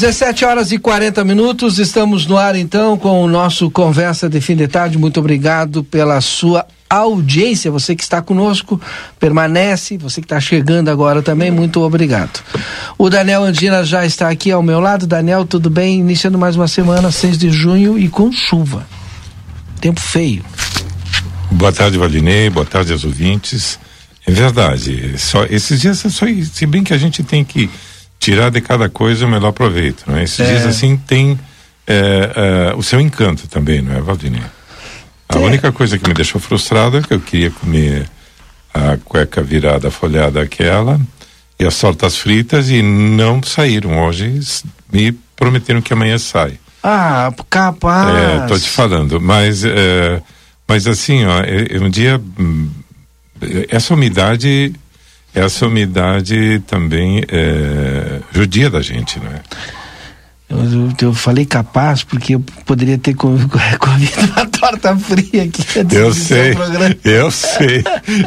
17 horas e 40 minutos, estamos no ar então com o nosso Conversa de Fim de Tarde. Muito obrigado pela sua audiência. Você que está conosco, permanece. Você que está chegando agora também, muito obrigado. O Daniel Andina já está aqui ao meu lado. Daniel, tudo bem? Iniciando mais uma semana, 6 de junho e com chuva. Tempo feio. Boa tarde, Valdinei. Boa tarde aos ouvintes. É verdade. Só, esses dias, só, se bem que a gente tem que tirar de cada coisa o melhor proveito. Não é? Esses é. dias assim tem é, é, o seu encanto também, não é, Valdinei? A única coisa que me deixou frustrado é que eu queria comer a cueca virada folhada aquela e as tortas fritas e não saíram hoje. Me prometeram que amanhã sai. Ah, capaz. É, tô te falando, mas é, mas assim, ó, é, é um dia hum, essa umidade essa umidade também é judia da gente, não é? Eu, eu, falei capaz porque eu poderia ter comido uma torta fria aqui. Eu sei, eu sei.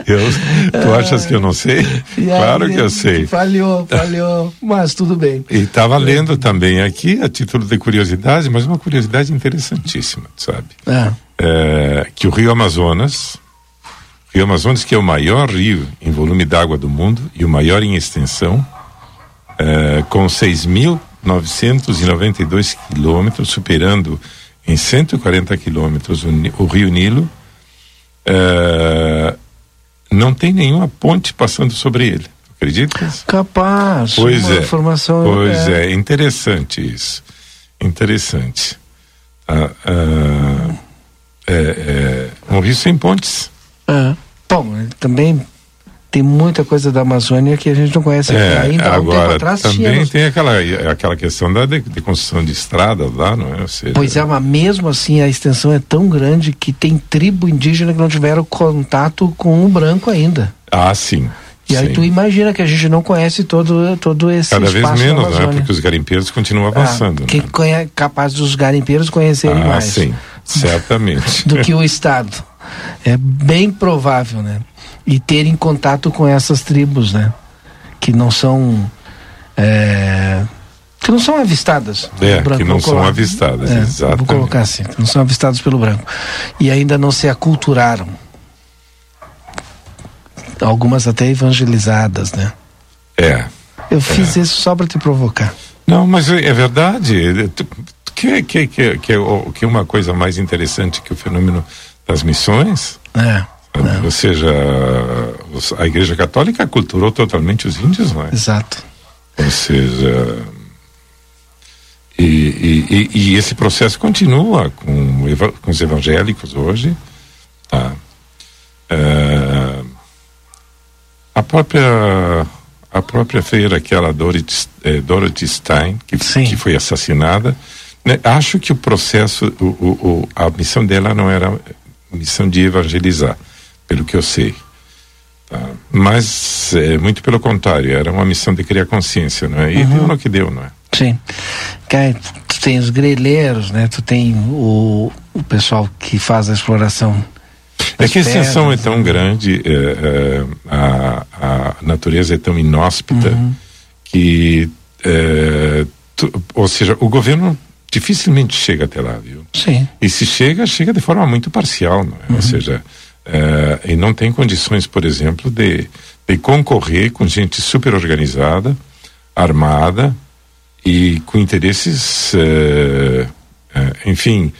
Eu, tu achas que eu não sei? claro que eu sei. Falhou, falhou, mas tudo bem. E estava lendo também aqui, a título de curiosidade, mas uma curiosidade interessantíssima, sabe? É. É, que o Rio Amazonas, Rio Amazonas, que é o maior rio em volume d'água do mundo e o maior em extensão, é, com 6.992 quilômetros, superando em 140 quilômetros o, o, rio Nilo, é, não tem nenhuma ponte passando sobre ele. Acredita? Capaz. Pois é. Informação pois é. é. interessante isso. Interessante. Ah, ah, é, é, um rio sem pontes. É. Bom, também tem muita coisa da Amazônia que a gente não conhece é, ainda. Há um agora, tempo atrás também tem aquela, aquela questão da de, de, construção de estradas lá, não é? Seja... Pois é, mas mesmo assim a extensão é tão grande que tem tribo indígena que não tiveram contato com o branco ainda. Ah, sim. E aí tu imagina que a gente não conhece todo, todo esse Cada vez menos, né? Porque os garimpeiros continuam ah, avançando. Ah, que né? é capaz dos garimpeiros conhecerem ah, mais. sim, certamente. do que o Estado. É bem provável, né? E terem contato com essas tribos, né? Que não são. É, que não são avistadas. É, branco, que não são avistadas, é, exatamente. Vou colocar assim, que não são avistadas pelo branco. E ainda não se aculturaram. Algumas até evangelizadas, né? É. Eu fiz é. isso só para te provocar. Não, mas é verdade. Que, que, que, que, que uma coisa mais interessante que o fenômeno das missões. É. é. Ou seja, a Igreja Católica culturou totalmente os índios, não é? Exato. Ou seja, e, e, e, esse processo continua com, com os evangélicos hoje. Tá? É, a própria a própria feira aquela Dorothy, é, Dorothy Stein que, que foi assassinada né? acho que o processo o, o, a missão dela não era missão de evangelizar, pelo que eu sei. Tá? Mas, é, muito pelo contrário, era uma missão de criar consciência, não é? E uhum. deu no que deu, não é? Sim. Tu tem os grelheiros, né? Tu tem o, o pessoal que faz a exploração. É que a extensão é tão grande, é, é, a, a natureza é tão inóspita uhum. que, é, ou seja, o governo dificilmente chega até lá, viu? Sim. E se chega, chega de forma muito parcial, não é? Uhum. Ou seja, é, e não tem condições, por exemplo, de, de concorrer com gente super organizada, armada e com interesses, é, é, enfim,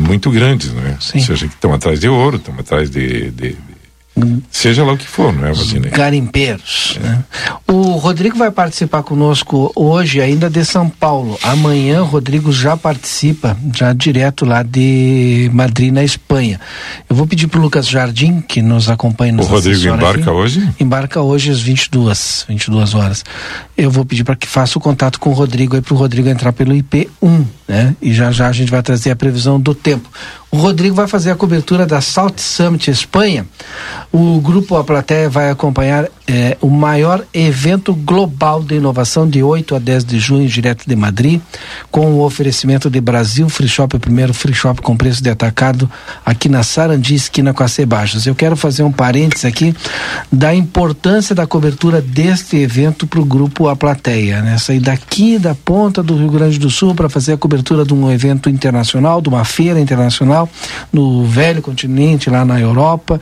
muito grandes, não é? Sim. Ou seja, que estão atrás de ouro, estão atrás de, de, de, Seja lá o que for, não é, Valdinei? Garimpeiros. É. Né? O Rodrigo vai participar conosco hoje ainda de São Paulo. Amanhã o Rodrigo já participa, já direto lá de Madrid, na Espanha. Eu vou pedir para o Lucas Jardim, que nos acompanha nos O Rodrigo embarca aqui, hoje? Embarca hoje às 22, 22 horas. Eu vou pedir para que faça o contato com o Rodrigo aí para o Rodrigo entrar pelo IP1, né? E já já a gente vai trazer a previsão do tempo. O Rodrigo vai fazer a cobertura da Salt Summit Espanha. O grupo A Plateia vai acompanhar é, o maior evento global de inovação de 8 a 10 de junho, direto de Madrid, com o oferecimento de Brasil Free Shop, o primeiro free shop com preço de atacado aqui na Sarandi, esquina com a Cebaixas. Eu quero fazer um parênteses aqui da importância da cobertura deste evento para o grupo A Plateia. Né? Sair daqui da ponta do Rio Grande do Sul para fazer a cobertura de um evento internacional, de uma feira internacional no velho continente, lá na Europa,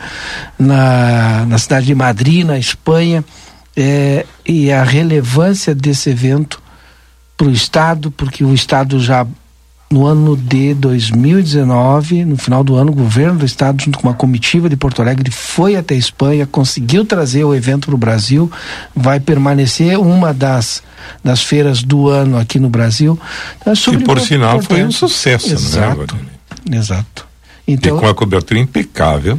na, na cidade de Madrid, na Espanha, é, e a relevância desse evento para o Estado, porque o Estado já no ano de 2019, no final do ano, o governo do estado, junto com uma comitiva de Porto Alegre, foi até a Espanha, conseguiu trazer o evento para o Brasil, vai permanecer uma das, das feiras do ano aqui no Brasil. Então, é e por sinal foi um sucesso, Exato. né? Exato. Então, e com a cobertura impecável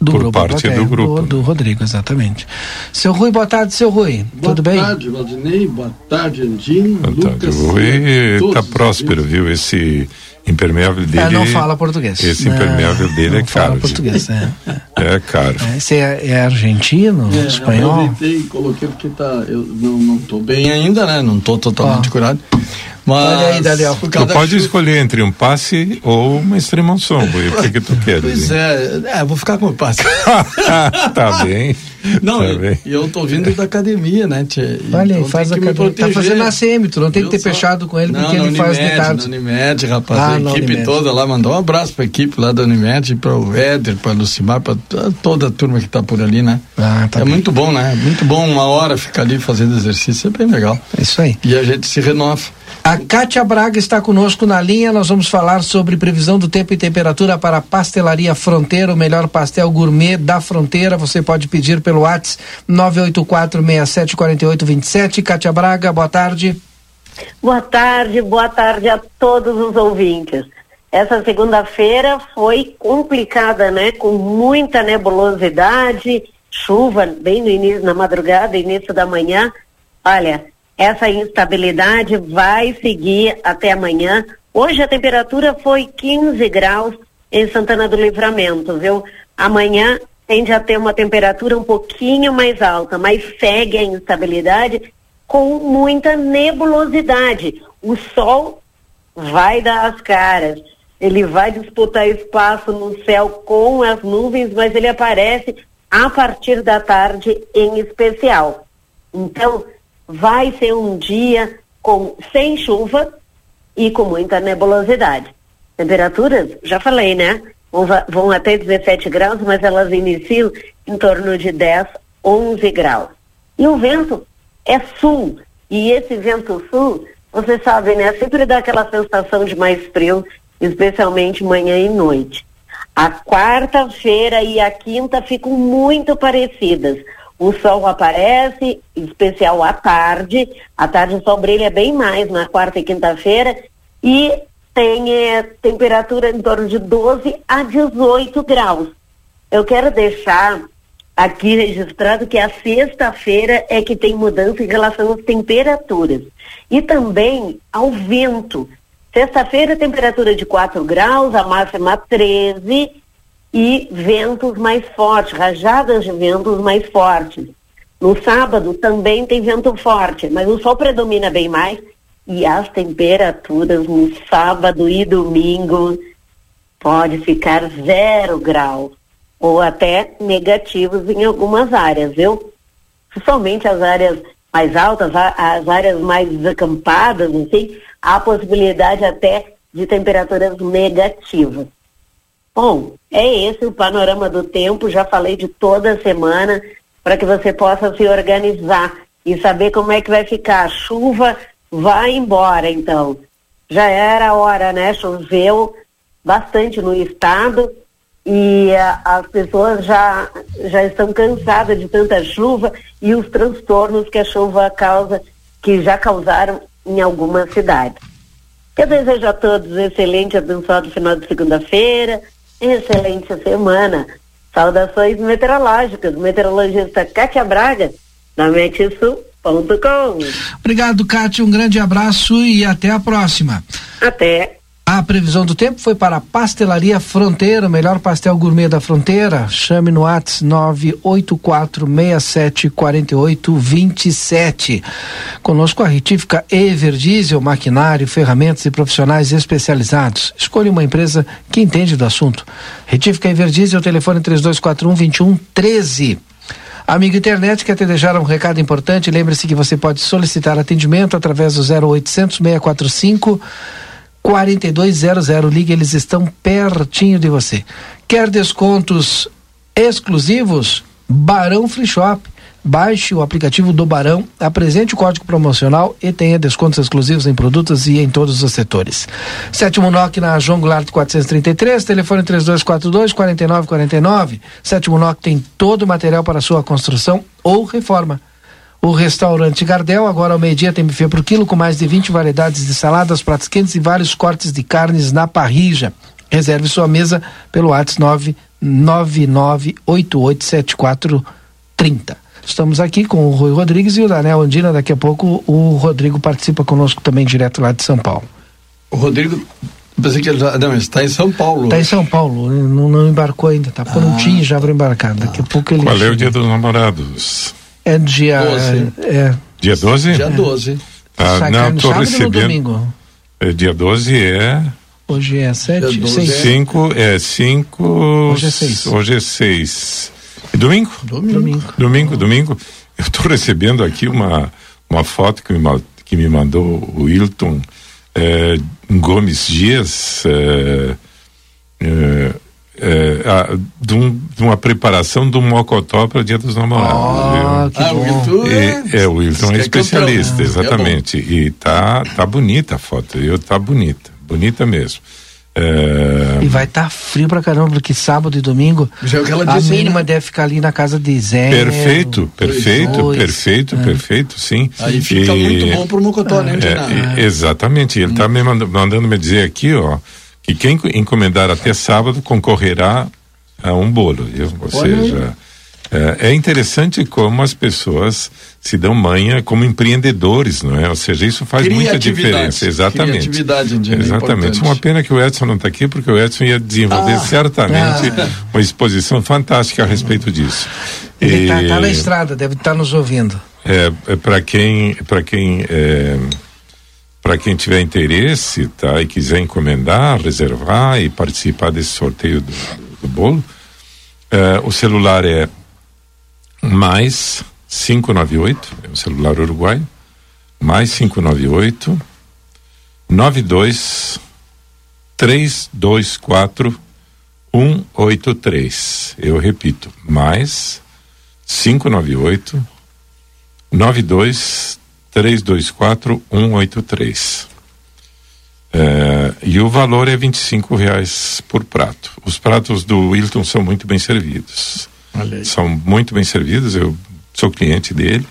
do por parte do grupo. Do, do, Rodrigo, exatamente. Seu Rui, boa tarde, seu Rui. Boa Tudo bem? Boa tarde, Valdinei. Boa tarde, Andinho. Boa Lucas, tarde. O Rui está próspero, viu? Esse impermeável dele. É, não fala português. Esse impermeável dele não é caro. Fala português, é. É caro. É, esse é, é argentino, é, espanhol? Eu aproveitei e coloquei porque tá, eu não, não tô bem ainda, né? Não tô totalmente curado. Mas, Olha aí, Daniel. Tu pode chuva... escolher entre um passe ou uma extremação. O que, que tu quer? Pois é, é, vou ficar com o passe. tá bem. Não, tá bem. eu tô vindo da academia, né, Tchê? Olha aí, então faz a academia. Tá fazendo a CM, tu não tem eu que ter só... fechado com ele não, porque ele Unimed, faz detalhes. Na Unimed, rapaz, ah, a equipe Unimed. toda lá, mandou um abraço pra equipe lá da Unimed, para o Éder, pra Lucimar, pra toda a turma que tá por ali, né? Ah, tá é bem. muito bom, né? Muito bom uma hora ficar ali fazendo exercício, é bem legal. É isso aí. E a gente se renova. A Kátia Braga está conosco na linha. Nós vamos falar sobre previsão do tempo e temperatura para a Pastelaria Fronteira, o melhor pastel gourmet da fronteira. Você pode pedir pelo WhatsApp 984-674827. Kátia Braga, boa tarde. Boa tarde, boa tarde a todos os ouvintes. Essa segunda-feira foi complicada, né? Com muita nebulosidade, chuva bem no início, na madrugada, início da manhã. Olha, essa instabilidade vai seguir até amanhã. Hoje a temperatura foi 15 graus em Santana do Livramento, viu? Amanhã tende a ter uma temperatura um pouquinho mais alta, mas segue a instabilidade com muita nebulosidade. O sol vai dar as caras, ele vai disputar espaço no céu com as nuvens, mas ele aparece a partir da tarde em especial. Então, vai ser um dia com sem chuva e com muita nebulosidade. Temperaturas, já falei, né? Vão, até 17 graus, mas elas iniciam em torno de 10, 11 graus. E o vento é sul. E esse vento sul, você sabe, né? Sempre dá aquela sensação de mais frio, especialmente manhã e noite. A quarta-feira e a quinta ficam muito parecidas. O sol aparece, em especial à tarde. À tarde o sol brilha bem mais na quarta e quinta-feira. E tem é, temperatura em torno de 12 a 18 graus. Eu quero deixar aqui registrado que a sexta-feira é que tem mudança em relação às temperaturas. E também ao vento. Sexta-feira, temperatura de 4 graus, a máxima 13 e ventos mais fortes, rajadas de ventos mais fortes. No sábado também tem vento forte, mas o sol predomina bem mais e as temperaturas no sábado e domingo pode ficar zero grau ou até negativos em algumas áreas, viu? Principalmente as áreas mais altas, as áreas mais desacampadas, assim, há possibilidade até de temperaturas negativas. Bom, é esse o panorama do tempo. Já falei de toda semana para que você possa se organizar e saber como é que vai ficar. A chuva vai embora, então. Já era a hora, né? Choveu bastante no estado e a, as pessoas já, já estão cansadas de tanta chuva e os transtornos que a chuva causa, que já causaram em algumas cidades. Eu desejo a todos um excelente, abençoado final de segunda-feira, excelente semana. Saudações meteorológicas, meteorologista Kátia Braga, da Metsul.com. Obrigado, Kátia, um grande abraço e até a próxima. Até. A previsão do tempo foi para a Pastelaria Fronteira, o melhor pastel gourmet da fronteira. Chame no Whats 984674827. Conosco a retífica Everdiesel, maquinário, ferramentas e profissionais especializados. Escolha uma empresa que entende do assunto. Retífica Everdiesel, telefone 3241 2113. Amigo internet, quer te deixar um recado importante? Lembre-se que você pode solicitar atendimento através do 0800 645 4200. Ligue, eles estão pertinho de você. Quer descontos exclusivos? Barão Free Shop. Baixe o aplicativo do Barão, apresente o código promocional e tenha descontos exclusivos em produtos e em todos os setores. Sétimo NOC na João Goulart 433, telefone 3242 4949. Sétimo NOC tem todo o material para sua construção ou reforma. O restaurante Gardel, agora ao meio-dia, tem buffet por quilo com mais de 20 variedades de saladas, pratos quentes e vários cortes de carnes na parrija. Reserve sua mesa pelo WhatsApp 999887430. Estamos aqui com o Rui Rodrigues e o Daniel Andina. Daqui a pouco o Rodrigo participa conosco também direto lá de São Paulo. O Rodrigo Pensei que ele já, não, está em São Paulo. Está em São Paulo, não, não embarcou ainda, tá prontinho ah, já para embarcar. Daqui a pouco ele. Qual é o dia dos namorados? É dia. 12. É, dia 12? Dia 12. Ah, não, estou recebendo. domingo? É, dia 12 é. Hoje é 7, 6. 5 é 5. Hoje é 6. Hoje é 6. E domingo? Domingo. Domingo, domingo. domingo. Eu estou recebendo aqui uma, uma foto que me, que me mandou o Wilton é, Gomes Dias. É, é, é, a, de, um, de, uma preparação do mocotó para o Dia dos Namorados. Ah, que ah, bom. O Wilton é, é, o Wilton é, é especialista, exatamente. e tá, tá bonita a foto, eu tá bonita, bonita mesmo. É... E vai estar tá frio pra caramba, porque sábado e domingo é a disse, mínima né? deve ficar ali na casa de zero. Perfeito, perfeito, dois, perfeito, é. perfeito, sim. Aí fica e... muito bom pro Mocotó, né, é, Exatamente, ele está hum. me mandando, mandando me dizer aqui, ó, que quem encomendar até sábado concorrerá a um bolo, viu? Ou Olha seja, é, é, interessante como as pessoas se dão manha como empreendedores, não é? Ou seja, isso faz muita diferença. Exatamente. Criatividade, Exatamente. Uma pena que o Edson não está aqui, porque o Edson ia desenvolver ah, certamente ah. uma exposição fantástica a respeito disso. Ele está tá na estrada, deve estar tá nos ouvindo. É, é para quem, para quem é, para quem tiver interesse, tá, e quiser encomendar, reservar e participar desse sorteio do, do bolo, uh, o celular é mais 598, é o celular uruguaio, mais 598 92 324 183. Eu repito, mais 598 92 324 183. É, e o valor é 25 reais por prato. Os pratos do Wilton são muito bem servidos. São muito bem servidos, eu sou cliente dele.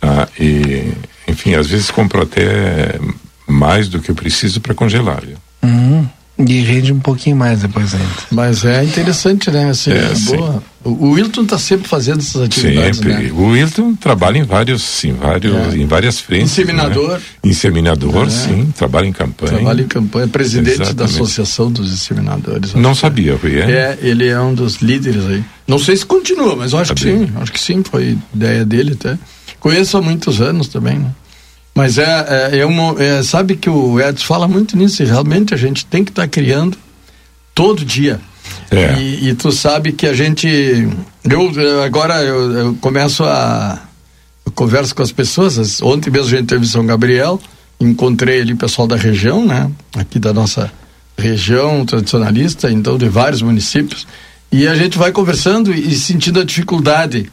Tá? E, enfim, às vezes compro até mais do que eu preciso para congelar. Viu? Uhum. E rende um pouquinho mais depois ainda. Mas é interessante, né? Assim, é, é boa. O, Wilton está sempre fazendo essas atividades. Sempre. Né? O Wilton trabalha em vários, em vários, é. em várias frentes. Inseminador. Né? Inseminador, é. sim. Trabalha em campanha. Trabalha em campanha. Presidente Exatamente. da Associação dos Inseminadores. Não sabia, Rui. É? é, ele é um dos líderes aí. Não sei se continua, mas eu acho que sim. Acho que sim. Foi ideia dele até. Conheço há muitos anos também, né? Mas é, é, é, uma, é, sabe que o Edson fala muito nisso, e realmente a gente tem que estar tá criando todo dia. É. E, e, tu sabe que a gente. Eu agora eu, eu, começo a. Eu converso com as pessoas. Ontem mesmo a gente teve São Gabriel, encontrei ali o pessoal da região, né? Aqui da nossa região tradicionalista, então de vários municípios. E a gente vai conversando e sentindo a dificuldade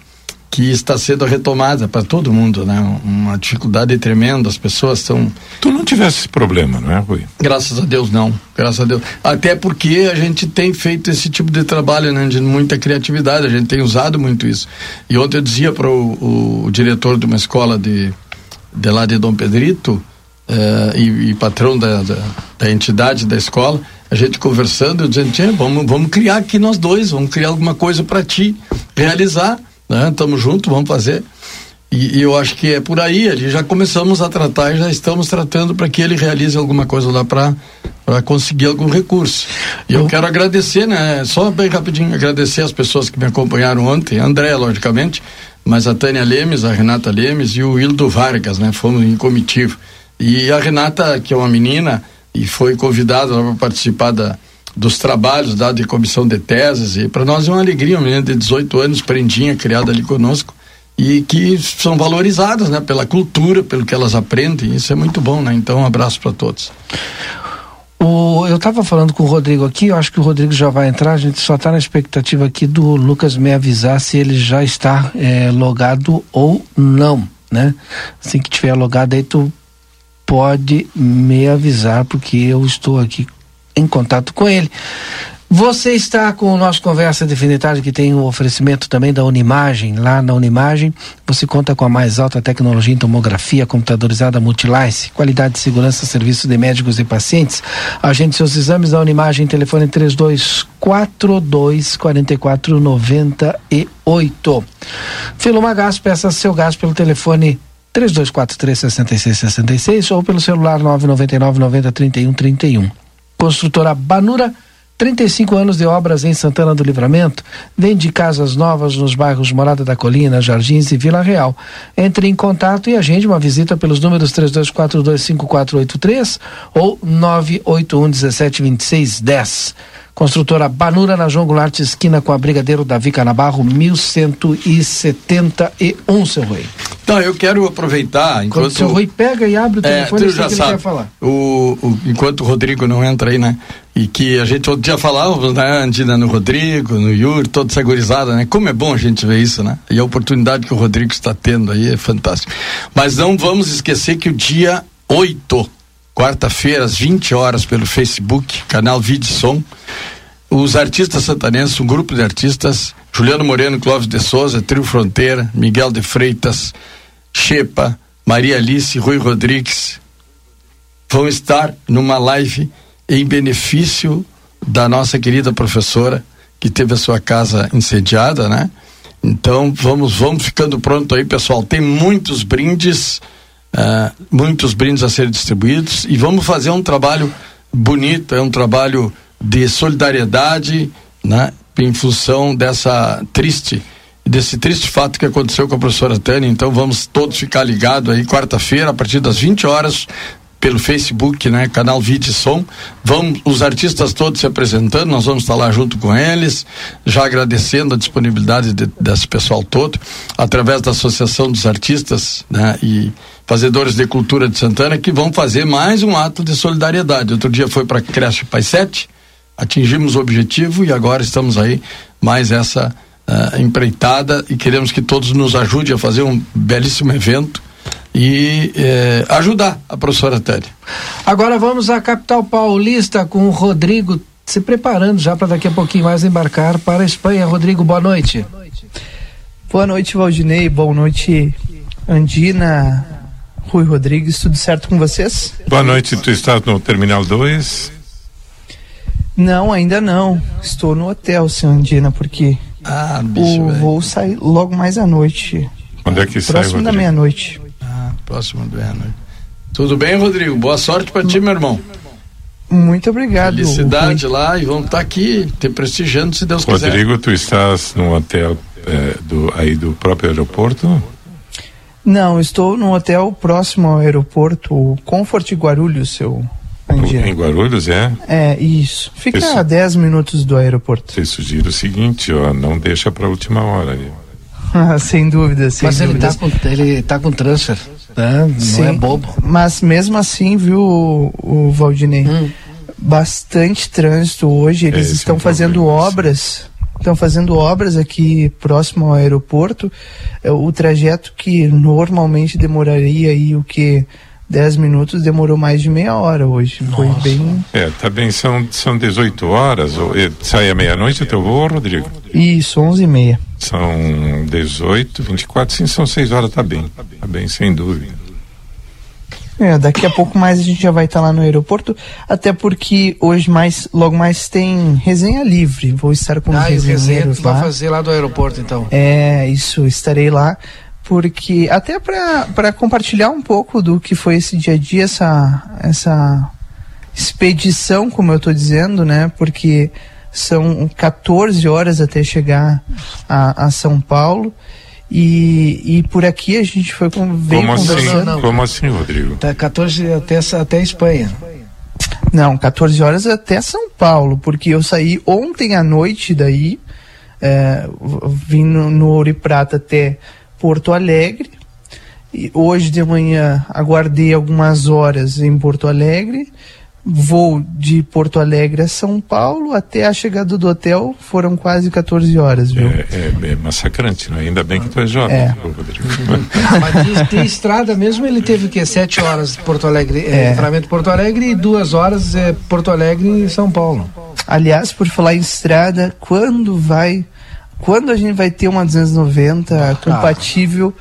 que está sendo retomada para todo mundo, né? Uma dificuldade tremenda, as pessoas estão. Tu não tivesse esse problema, não é, Rui? Graças a Deus não, graças a Deus. Até porque a gente tem feito esse tipo de trabalho, né? De muita criatividade, a gente tem usado muito isso. E ontem eu dizia para o, o, diretor de uma escola de, de lá de Dom Pedrito uh, e, e, patrão da, da, da entidade da escola, a gente conversando, eu dizendo, vamos, vamos criar aqui nós dois, vamos criar alguma coisa para ti realizar né? Estamos juntos, vamos fazer. E, e, eu acho que é por aí, ali já começamos a tratar e já estamos tratando para que ele realize alguma coisa lá para para conseguir algum recurso. E eu quero agradecer, né? Só bem rapidinho, agradecer as pessoas que me acompanharam ontem, André, logicamente, mas a Tânia Lemes, a Renata Lemes e o Hildo Vargas, né? Fomos em comitivo. E a Renata, que é uma menina e foi convidada para participar da, dos trabalhos da de comissão de teses e para nós é uma alegria, uma menina de 18 anos, prendinha, criada ali conosco e que são valorizadas, né, pela cultura, pelo que elas aprendem, isso é muito bom, né? Então, um abraço para todos. O, eu estava falando com o Rodrigo aqui, eu acho que o Rodrigo já vai entrar, a gente só está na expectativa aqui do Lucas me avisar se ele já está é, logado ou não, né? Assim que tiver logado aí, tu pode me avisar, porque eu estou aqui em contato com ele. Você está com o nosso Conversa Definitária, que tem o um oferecimento também da Unimagem. Lá na Unimagem, você conta com a mais alta tecnologia em tomografia computadorizada Multilice, qualidade de segurança, serviço de médicos e pacientes. Agende seus exames da Unimagem, telefone 3242 4498. Filuma Gás, peça seu gás pelo telefone 3243 6666 ou pelo celular 999 90 31 31. Construtora Banura, 35 anos de obras em Santana do Livramento, vende casas novas nos bairros Morada da Colina, Jardins e Vila Real. Entre em contato e agende uma visita pelos números 32425483 ou 981 172610. Construtora Banura na João Goulart, esquina com a Brigadeiro Davi Canabarro, 1171, seu Rui. Então, eu quero aproveitar. Enquanto o seu Rui pega e abre o é, telefone, é, já sabe, falar. O, o, enquanto o Rodrigo não entra aí, né? E que a gente outro dia falava, né, Andina, no Rodrigo, no Yuri, toda essa gurizada, né? Como é bom a gente ver isso, né? E a oportunidade que o Rodrigo está tendo aí é fantástico. Mas não vamos esquecer que o dia 8 quarta-feira, às 20 horas, pelo Facebook, canal Vídeo Som. Os artistas santanenses, um grupo de artistas, Juliano Moreno, Clóvis de Souza, Trio Fronteira, Miguel de Freitas, Chepa, Maria Alice, Rui Rodrigues, vão estar numa live em benefício da nossa querida professora que teve a sua casa incendiada, né? Então vamos vamos ficando pronto aí, pessoal. Tem muitos brindes uh, muitos brindes a serem distribuídos e vamos fazer um trabalho bonito, é um trabalho de solidariedade, né, em função dessa triste desse triste fato que aconteceu com a professora Tânia. Então vamos todos ficar ligados aí quarta-feira a partir das 20 horas pelo Facebook, né, canal Vídeo Som. Vamos os artistas todos se apresentando, nós vamos estar lá junto com eles, já agradecendo a disponibilidade de, desse pessoal todo, através da Associação dos Artistas, né, e fazedores de cultura de Santana que vão fazer mais um ato de solidariedade. Outro dia foi para a creche Pai 7, atingimos o objetivo e agora estamos aí mais essa uh, empreitada e queremos que todos nos ajudem a fazer um belíssimo evento e eh, ajudar a professora Tânia. Agora vamos à capital paulista com o Rodrigo se preparando já para daqui a pouquinho mais embarcar para a Espanha. Rodrigo, boa noite. Boa noite, boa noite Valdinei. Boa noite, Andina, Rui Rodrigues. Tudo certo com vocês? Boa noite. Tu estás no Terminal 2? Não, ainda não. Estou no hotel, senhor Andina, porque ah, bicho, o voo sai logo mais à noite. Quando é que sai, Próximo da meia-noite próximo do ano. Tudo bem, Rodrigo? Boa sorte para ti, meu irmão. Muito obrigado. Felicidade lá e vamos estar tá aqui te prestigiando, se Deus Rodrigo, quiser. Rodrigo, tu estás no hotel é, do, aí do próprio aeroporto? Não, estou num hotel próximo ao aeroporto, o Comfort Guarulhos, seu Em Guarulhos, é? É, isso. Fica isso, a 10 minutos do aeroporto. Você sugiro o seguinte, ó, não deixa para a última hora. sem dúvida, sem Mas dúvida. ele tá com, ele tá com transfer né? Não Sim, é bobo. Mas mesmo assim, viu, o, o Valdinei? Hum. Bastante trânsito hoje. Eles é, estão fazendo problema, obras. estão fazendo obras aqui próximo ao aeroporto. É, o trajeto que normalmente demoraria aí o que 10 minutos demorou mais de meia hora hoje. Nossa. Foi bem. É, também tá são, são 18 horas. Sai à meia-noite o teu voo, Rodrigo? Isso, 11 e meia. São 18, 24, sim, são 6 horas, tá bem. Tá bem, sem dúvida. É, daqui a pouco mais a gente já vai estar tá lá no aeroporto, até porque hoje mais, logo mais tem resenha livre. Vou estar com ah, os resenheiros lá. vai fazer lá do aeroporto então. É, isso, estarei lá porque até para compartilhar um pouco do que foi esse dia a dia, essa, essa expedição, como eu estou dizendo, né? Porque são 14 horas até chegar a, a São Paulo. E, e por aqui a gente foi com, veio como assim? conversando. Assim, não, como assim, Rodrigo? Tá 14 até, até Espanha. Não, 14 horas até São Paulo, porque eu saí ontem à noite daí, é, vim no, no Ouro e Prata até Porto Alegre. E hoje de manhã aguardei algumas horas em Porto Alegre. Voo de Porto Alegre a São Paulo até a chegada do hotel foram quase 14 horas, viu? É, é, é massacrante, né? Ainda bem que tu é jovem, é. Rodrigo. Mas tem estrada mesmo, ele teve o quê? Sete horas de Porto Alegre, é. livramento é, Porto Alegre e duas horas é, Porto Alegre e São Paulo. Aliás, por falar em estrada, quando vai quando a gente vai ter uma 290 ah, compatível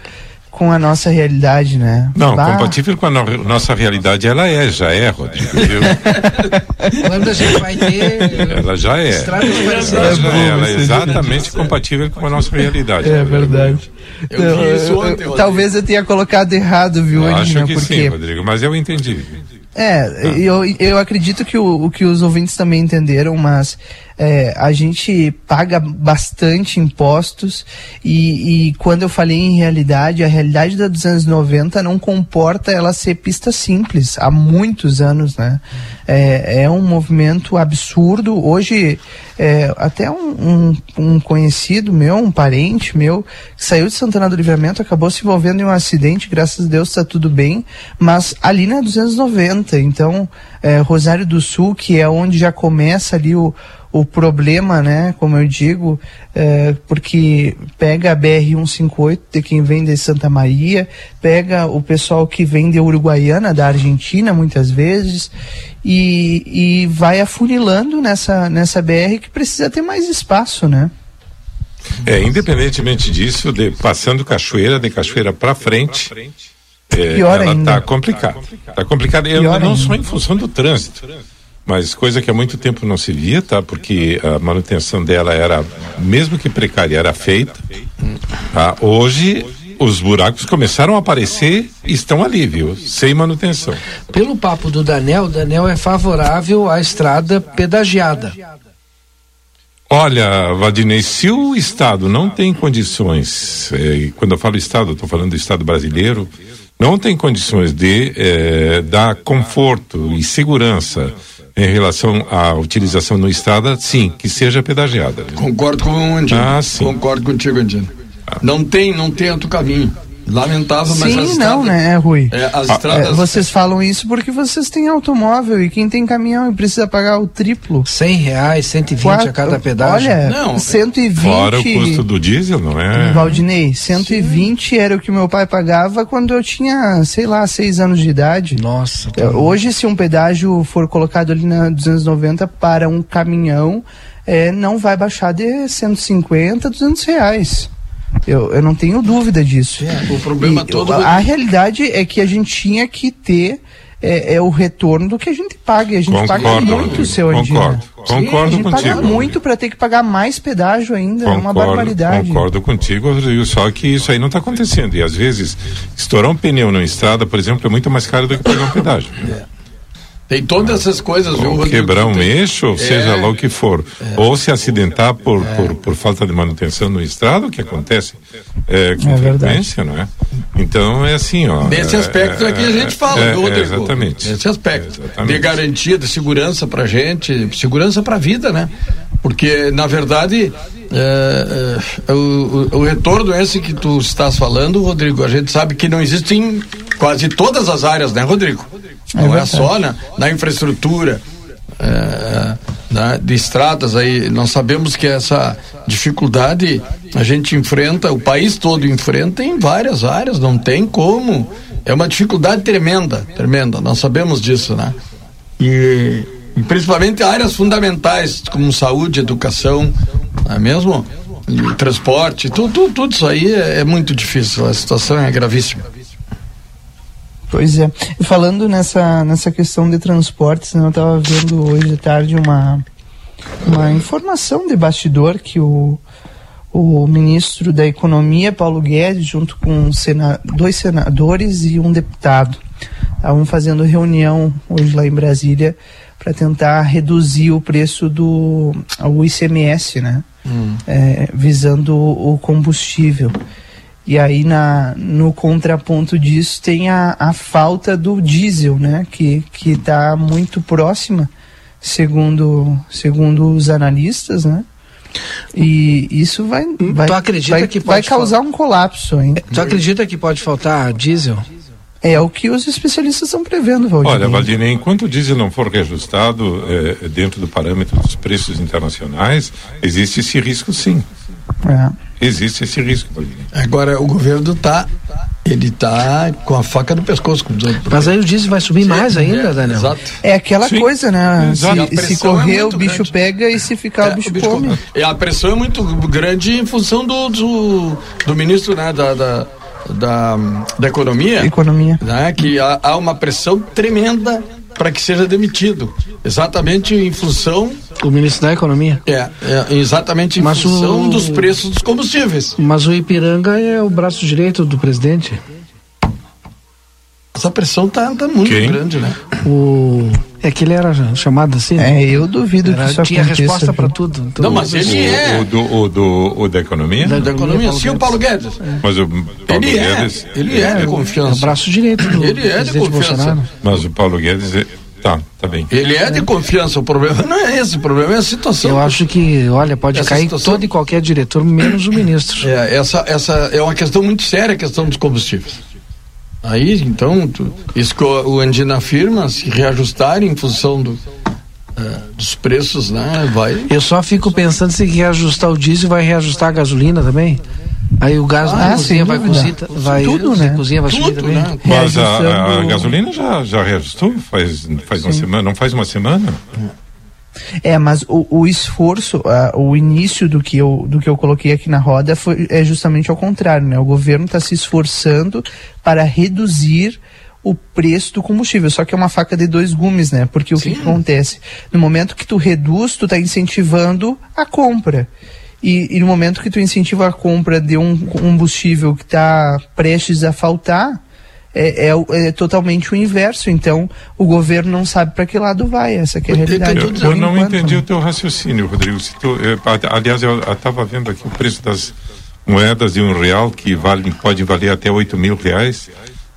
com a nossa realidade, né? Não, bah. compatível com a no nossa realidade, ela é, já é, Rodrigo, viu? Quando a gente vai ter. Ela já é. Ela, já é, ela é exatamente compatível com a nossa realidade. É verdade. Eu, eu, ontem, eu, talvez eu tenha colocado errado, viu, eu Acho que porque... sim, Rodrigo, mas eu entendi. É, ah. eu, eu acredito que o, o que os ouvintes também entenderam, mas é, a gente paga bastante impostos e, e, quando eu falei em realidade, a realidade da 290 não comporta ela ser pista simples há muitos anos, né? É, é um movimento absurdo. Hoje, é, até um, um, um, conhecido meu, um parente meu, que saiu de Santana do Livramento, acabou se envolvendo em um acidente, graças a Deus está tudo bem, mas ali na 290, então, é, Rosário do Sul, que é onde já começa ali o, o problema, né, como eu digo, é, porque pega a BR-158 de quem vem de Santa Maria, pega o pessoal que vem de Uruguaiana, da Argentina, muitas vezes, e, e vai afunilando nessa, nessa BR que precisa ter mais espaço, né? É, independentemente disso, de, passando cachoeira, de cachoeira para frente, é, ela está complicada. Está complicada, eu, não só em função do trânsito mas coisa que há muito tempo não se via, tá? Porque a manutenção dela era, mesmo que precária, era feita. Tá? Hoje os buracos começaram a aparecer e estão ali, viu? Sem manutenção. Pelo papo do Daniel, o Daniel é favorável à estrada pedagiada. Olha, Valdinei, se o Estado não tem condições, eh, quando eu falo Estado, estou falando do Estado brasileiro, não tem condições de eh, dar conforto e segurança em relação à utilização no estrada, sim, que seja pedagiada. Concordo com o Andino. Ah, sim. Concordo contigo, Andino. Ah. Não tem, não tem outro caminho. Lamentável, mas Sim, as não, né, Rui? É, as ah, estradas... É, vocês falam isso porque vocês têm automóvel e quem tem caminhão precisa pagar o triplo. Cem reais, 120 Quatro, a cada pedágio. Olha, não, 120... Fora o custo do diesel, não é? Valdinei, 120 Sim. era o que meu pai pagava quando eu tinha, sei lá, seis anos de idade. Nossa. Tá Hoje, se um pedágio for colocado ali na 290 para um caminhão, é, não vai baixar de 150, 200 reais. Eu, eu não tenho dúvida disso. É, o problema e, todo. A, a realidade é que a gente tinha que ter é, é, o retorno do que a gente paga. E a gente concordo, paga muito, seu Andina. Concordo, concordo a gente contigo. paga muito para ter que pagar mais pedágio ainda. Concordo, é uma barbaridade. Concordo contigo, Rodrigo, só que isso aí não está acontecendo. E às vezes, estourar um pneu na estrada, por exemplo, é muito mais caro do que pagar um pedágio. É. Tem todas essas coisas, viu, Rodrigo? Quebrar um eixo, é, seja lá o que for. É, ou se acidentar por, é. por, por, falta de manutenção no estrado, que acontece é, com é frequência, não é? Então é assim, ó. Nesse é, aspecto é, que a gente fala, é, Rodrigo? exatamente. Nesse aspecto. De garantia, de segurança pra gente, segurança pra vida, né? Porque, na verdade, o, o, o retorno esse que tu estás falando, Rodrigo, a gente sabe que não existe em quase todas as áreas, né, Rodrigo? É não é, só na, na infraestrutura. É, né, de estradas aí. Nós sabemos que essa dificuldade a gente enfrenta, o país todo enfrenta em várias áreas, não tem como. É uma dificuldade tremenda, tremenda. Nós sabemos disso, né? E, e principalmente áreas fundamentais como saúde, educação, não é mesmo? E transporte, tudo, tudo, tudo isso aí é, é muito difícil. A situação é gravíssima. Pois é. E falando nessa, nessa questão de transportes, né, eu estava vendo hoje de tarde uma, uma informação de bastidor que o, o ministro da Economia, Paulo Guedes, junto com sena, dois senadores e um deputado, estavam fazendo reunião hoje lá em Brasília para tentar reduzir o preço do o ICMS, né? Hum. É, visando o combustível. E aí na, no contraponto disso tem a, a falta do diesel, né? Que que está muito próxima, segundo segundo os analistas, né? E isso vai vai, tu acredita vai, que vai causar um colapso, hein? Tu acredita que pode faltar diesel? É o que os especialistas estão prevendo, Valdir. Olha, Valdir, enquanto o diesel não for reajustado é, dentro do parâmetro dos preços internacionais, existe esse risco sim. É. Existe esse risco. Agora, o governo está ele está com a faca no pescoço. Mas aí o diesel vai subir Sim, mais ainda, é, Daniel. Exato. É aquela Sim. coisa, né? Se, se, correr, é o bicho grande. pega e se ficar, é, o bicho, o bicho come. come. E a pressão é muito grande em função do, do, do ministro, né? Da, da, da, da economia. Economia. Né? Que há, há uma pressão tremenda para que seja demitido. Exatamente em função. O ministro da Economia? É, é exatamente em Mas função o... dos preços dos combustíveis. Mas o Ipiranga é o braço direito do presidente. Essa pressão tá, tá muito Quem? grande, né? O é que ele era chamado assim? É, eu duvido era, que isso tinha aconteça. resposta para tudo. Então, não, mas ele é. O, do, o, do, o da economia? Da, da economia, sim, o Paulo Guedes. É. Mas o Paulo ele é, Guedes. É, ele é, é de confiança. É o braço direito do Ele é de confiança. Bolsonaro. Mas o Paulo Guedes. É, tá, tá bem. Ele é de confiança, o problema não é esse, o problema é a situação. Eu acho que, olha, pode cair situação... todo e qualquer diretor, menos o ministro. É, essa, essa é uma questão muito séria, a questão dos combustíveis. Aí, então, tu, isso que o, o Andina afirma, se reajustar em função do, uh, dos preços, né, vai... Eu só fico pensando se reajustar o diesel, vai reajustar a gasolina também? Aí o gás ah, cozinha vai, cozita, vai tudo, né? cozinha vai subir também. Né? Mas a, a, a, gasolina já, já reajustou faz, faz uma semana, não faz uma semana? É, mas o, o esforço, uh, o início do que, eu, do que eu coloquei aqui na roda foi, é justamente ao contrário, né? O governo está se esforçando para reduzir o preço do combustível, só que é uma faca de dois gumes, né? Porque o que, que, acontece? No momento que tu reduz, tu está incentivando a compra. E, e, no momento que tu incentiva a compra de um combustível que está prestes a faltar, é, é, é, totalmente o inverso. Então, o governo não sabe para que lado vai. Essa é a realidade. Eu, eu não enquanto, entendi né? o teu raciocínio, Rodrigo. Se tu, eu, aliás, eu estava vendo aqui o preço das moedas de um real que vale, pode valer até 8 mil reais.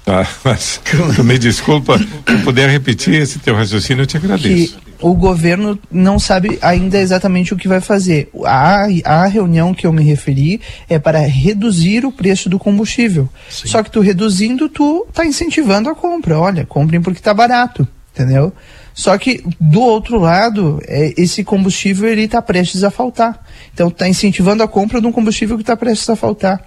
Tá, mas me desculpa, se puder repetir esse teu raciocínio, eu te agradeço. Que o governo não sabe ainda exatamente o que vai fazer. A, a reunião que eu me referi é para reduzir o preço do combustível. Sim. Só que tu reduzindo, tu tá incentivando a compra. Olha, comprem porque tá barato, entendeu? Só que do outro lado, é, esse combustível ele está prestes a faltar. Então está incentivando a compra de um combustível que está prestes a faltar.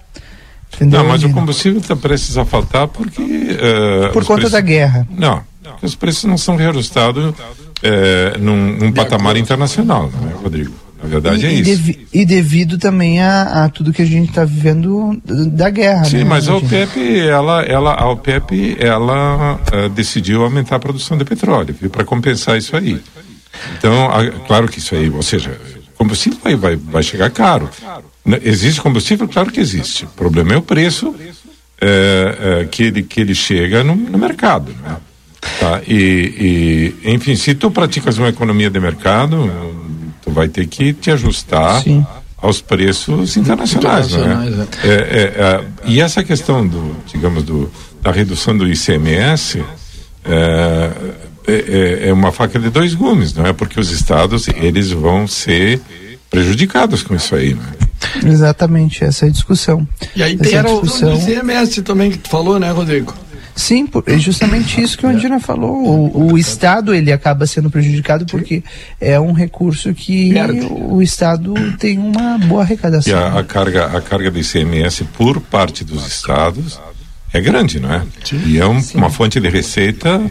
Entendeu? Não, mas o combustível está prestes a faltar porque. Uh, Por conta preços... da guerra. Não, porque os preços não são reajustados é, num, num patamar internacional, não é, Rodrigo? Na verdade e, é isso. Devi, e devido também a, a, tudo que a gente está vivendo da guerra. Sim, né, mas a OPEP, ela, ela, a OPEP, ela uh, decidiu aumentar a produção de petróleo para compensar isso aí. Então, a, claro que isso aí, ou seja, combustível vai, vai, vai chegar caro. Existe combustível? Claro que existe. O problema é o preço é, é, que, ele, que ele chega no, no mercado. Né? Tá? E, e, enfim, se tu praticas uma economia de mercado, tu vai ter que te ajustar Sim. aos preços internacionais, internacionais né? é. É, é, e essa questão do, digamos, do, da redução do ICMS é, é, é, uma faca de dois gumes, não é? Porque os estados eles vão ser prejudicados com isso aí, né? Exatamente, essa é a discussão. E aí essa tem discussão... o ICMS também que tu falou, né, Rodrigo? Sim, é justamente isso que o Andina falou. O, o Estado ele acaba sendo prejudicado porque é um recurso que o Estado tem uma boa arrecadação. E a, a, carga, a carga do ICMS por parte dos estados é grande, não é? Sim. E é um, uma fonte de receita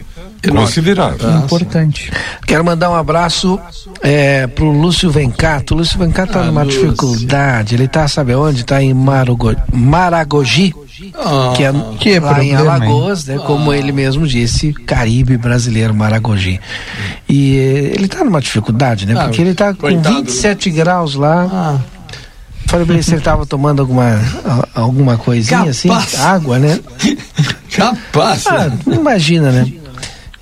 considerável. Ah, Importante. Quero mandar um abraço é, pro Lúcio Vencato. O Lúcio Vencato tá ah, numa Lúcio. dificuldade. Ele tá, sabe onde? Tá em Marugo, Maragogi. Ah, que é, que é lá problema, em Alagoas, né? Como ele mesmo disse, Caribe brasileiro, Maragogi. E ele tá numa dificuldade, né? Ah, Porque ele tá com 27 graus lá. Ah. Falei pra ele se ele tava tomando alguma, alguma coisinha assim, Capaz. assim, água, né? Capaz. Ah, imagina, né?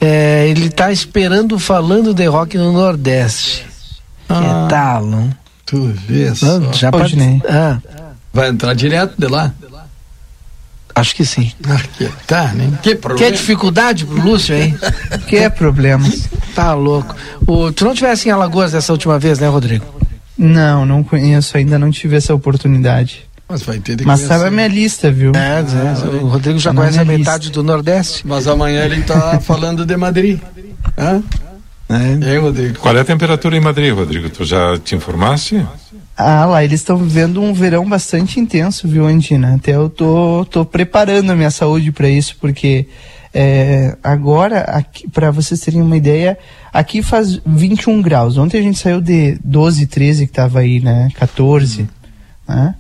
É, ele tá esperando falando de rock no Nordeste. Ah, que tal, não? Tu vê só. Já pode, né? Ah. Vai entrar direto de lá? Acho que sim. Ah, que tá, né? Que problema. Que dificuldade pro Lúcio, hein? que problema. Tá louco. O, tu não tivesse em Alagoas dessa última vez, né, Rodrigo? Não, não conheço, ainda não tive essa oportunidade. Mas vai ter de Mas tá na minha lista, viu? É, é, o Rodrigo já tá conhece a metade lista. do Nordeste. Mas amanhã ele tá falando de Madrid. Hã? É. Rodrigo? Qual é a temperatura em Madrid, Rodrigo? Tu já te informaste? Ah, lá eles estão vivendo um verão bastante intenso, viu, Andina? Até eu tô, tô preparando a minha saúde para isso, porque é, agora, para vocês terem uma ideia, aqui faz 21 graus. Ontem a gente saiu de 12, 13, que tava aí, né? 14, né?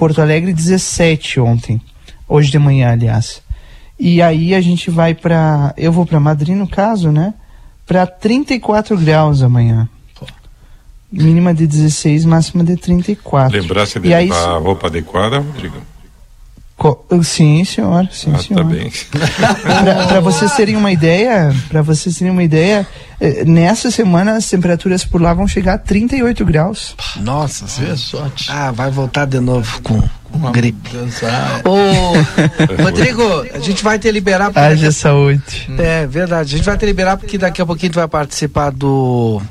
Porto Alegre 17 ontem. Hoje de manhã, aliás. E aí a gente vai para, eu vou para Madrid no caso, né? Para 34 graus amanhã. Mínima de 16, máxima de 34. Lembrasse de levar a roupa adequada, Rodrigo? Sim, senhor. Sim, ah, tá senhor. Tá bem. para vocês terem uma ideia, para vocês terem uma ideia, eh, nessa semana as temperaturas por lá vão chegar a 38 graus. Nossa, é sorte. Ah, vai voltar de novo com uma gripe. Ô, Rodrigo, a gente vai te liberar. Haja daqui... saúde. É verdade. A gente vai te liberar porque daqui a pouquinho tu vai participar do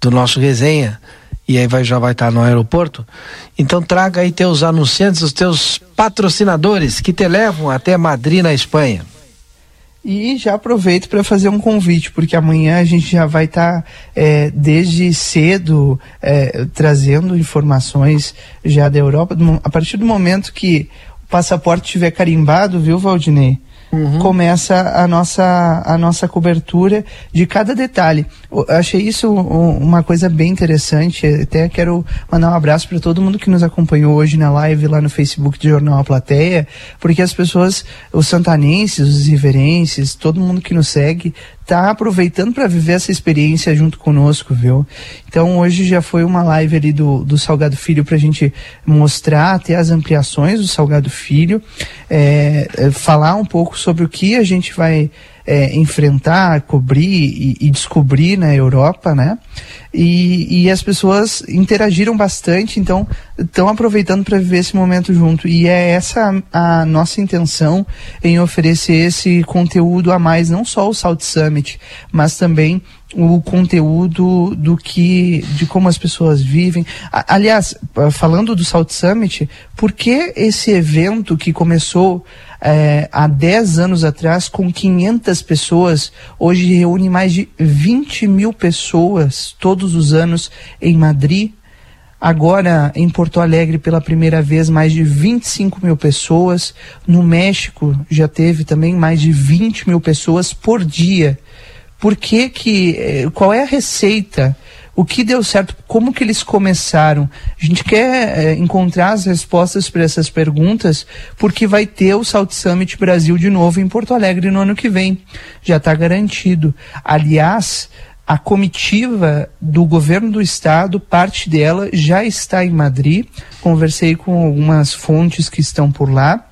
do nosso resenha e aí vai, já vai estar no aeroporto. Então traga aí teus anunciantes, os teus patrocinadores que te levam até Madrid, na Espanha. E já aproveito para fazer um convite, porque amanhã a gente já vai estar tá, é, desde cedo é, trazendo informações já da Europa. A partir do momento que o passaporte estiver carimbado, viu, Valdinei? Uhum. começa a nossa, a nossa cobertura de cada detalhe. Eu achei isso uma coisa bem interessante. Até quero mandar um abraço para todo mundo que nos acompanhou hoje na live lá no Facebook do Jornal A Plateia, porque as pessoas, os santanenses, os riverenses, todo mundo que nos segue, tá aproveitando para viver essa experiência junto conosco, viu? Então hoje já foi uma live ali do, do Salgado Filho para a gente mostrar até as ampliações do Salgado Filho, é, é, falar um pouco sobre o que a gente vai é, enfrentar, cobrir e, e, descobrir na Europa, né? E, e as pessoas interagiram bastante, então estão aproveitando para viver esse momento junto. E é essa a nossa intenção em oferecer esse conteúdo a mais, não só o Salt Summit, mas também o conteúdo do que de como as pessoas vivem. Aliás, falando do Salt Summit, por que esse evento que começou é, há 10 anos atrás com 500 pessoas, hoje reúne mais de 20 mil pessoas todos os anos em Madrid. Agora, em Porto Alegre, pela primeira vez, mais de 25 mil pessoas. No México, já teve também mais de 20 mil pessoas por dia. Por que que, eh, qual é a receita o que deu certo, como que eles começaram. A gente quer é, encontrar as respostas para essas perguntas, porque vai ter o Salt Summit Brasil de novo em Porto Alegre no ano que vem. Já está garantido. Aliás, a comitiva do governo do estado, parte dela já está em Madrid. Conversei com algumas fontes que estão por lá.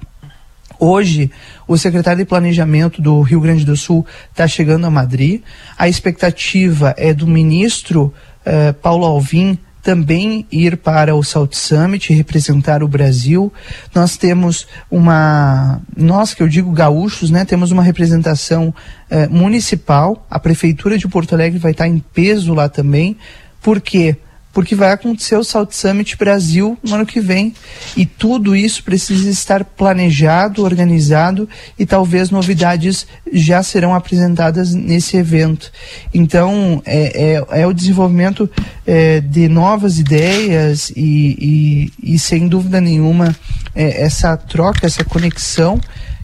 Hoje, o secretário de Planejamento do Rio Grande do Sul está chegando a Madrid. A expectativa é do ministro uh, Paulo Alvim também ir para o Salt Summit, representar o Brasil. Nós temos uma, nós que eu digo gaúchos, né, temos uma representação uh, municipal. A Prefeitura de Porto Alegre vai estar em peso lá também, porque porque vai acontecer o Salt Summit Brasil no ano que vem. E tudo isso precisa estar planejado, organizado e talvez novidades já serão apresentadas nesse evento. Então, é, é, é o desenvolvimento é, de novas ideias e, e, e sem dúvida nenhuma, é, essa troca, essa conexão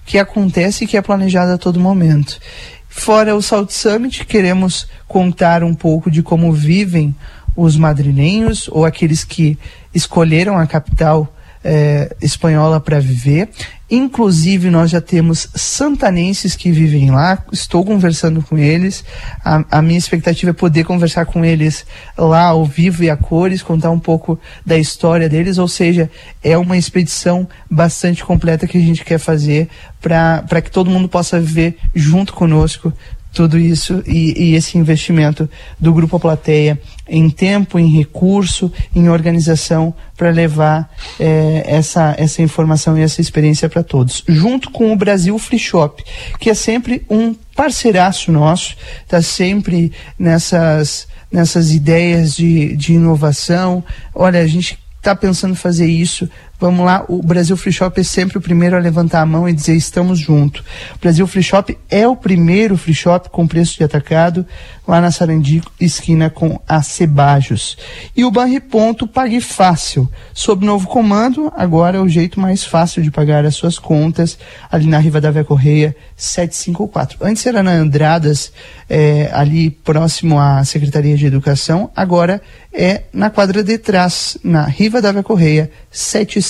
que acontece e que é planejada a todo momento. Fora o Salt Summit, queremos contar um pouco de como vivem os madrilenhos ou aqueles que escolheram a capital é, espanhola para viver. Inclusive, nós já temos santanenses que vivem lá, estou conversando com eles. A, a, minha expectativa é poder conversar com eles lá ao vivo e a cores, contar um pouco da história deles. Ou seja, é uma expedição bastante completa que a gente quer fazer para que todo mundo possa viver junto conosco tudo isso e, e, esse investimento do Grupo Plateia em tempo, em recurso, em organização para levar é, essa, essa informação e essa experiência para todos. Junto com o Brasil Free Shop, que é sempre um parceiraço nosso, está sempre nessas, nessas ideias de, de inovação. Olha, a gente está pensando fazer isso, vamos lá, o Brasil Free Shop é sempre o primeiro a levantar a mão e dizer estamos juntos. O Brasil Free Shop é o primeiro free shop com preço de atacado lá na Sarandi, esquina com a Cebajos. E o Banri Ponto Pague Fácil. Sob novo comando, agora é o jeito mais fácil de pagar as suas contas, ali na Riva da Vé Correia 754. Antes era na Andradas, é, ali próximo à Secretaria de Educação, agora é na quadra de trás, na Riva da Vé Correia 754.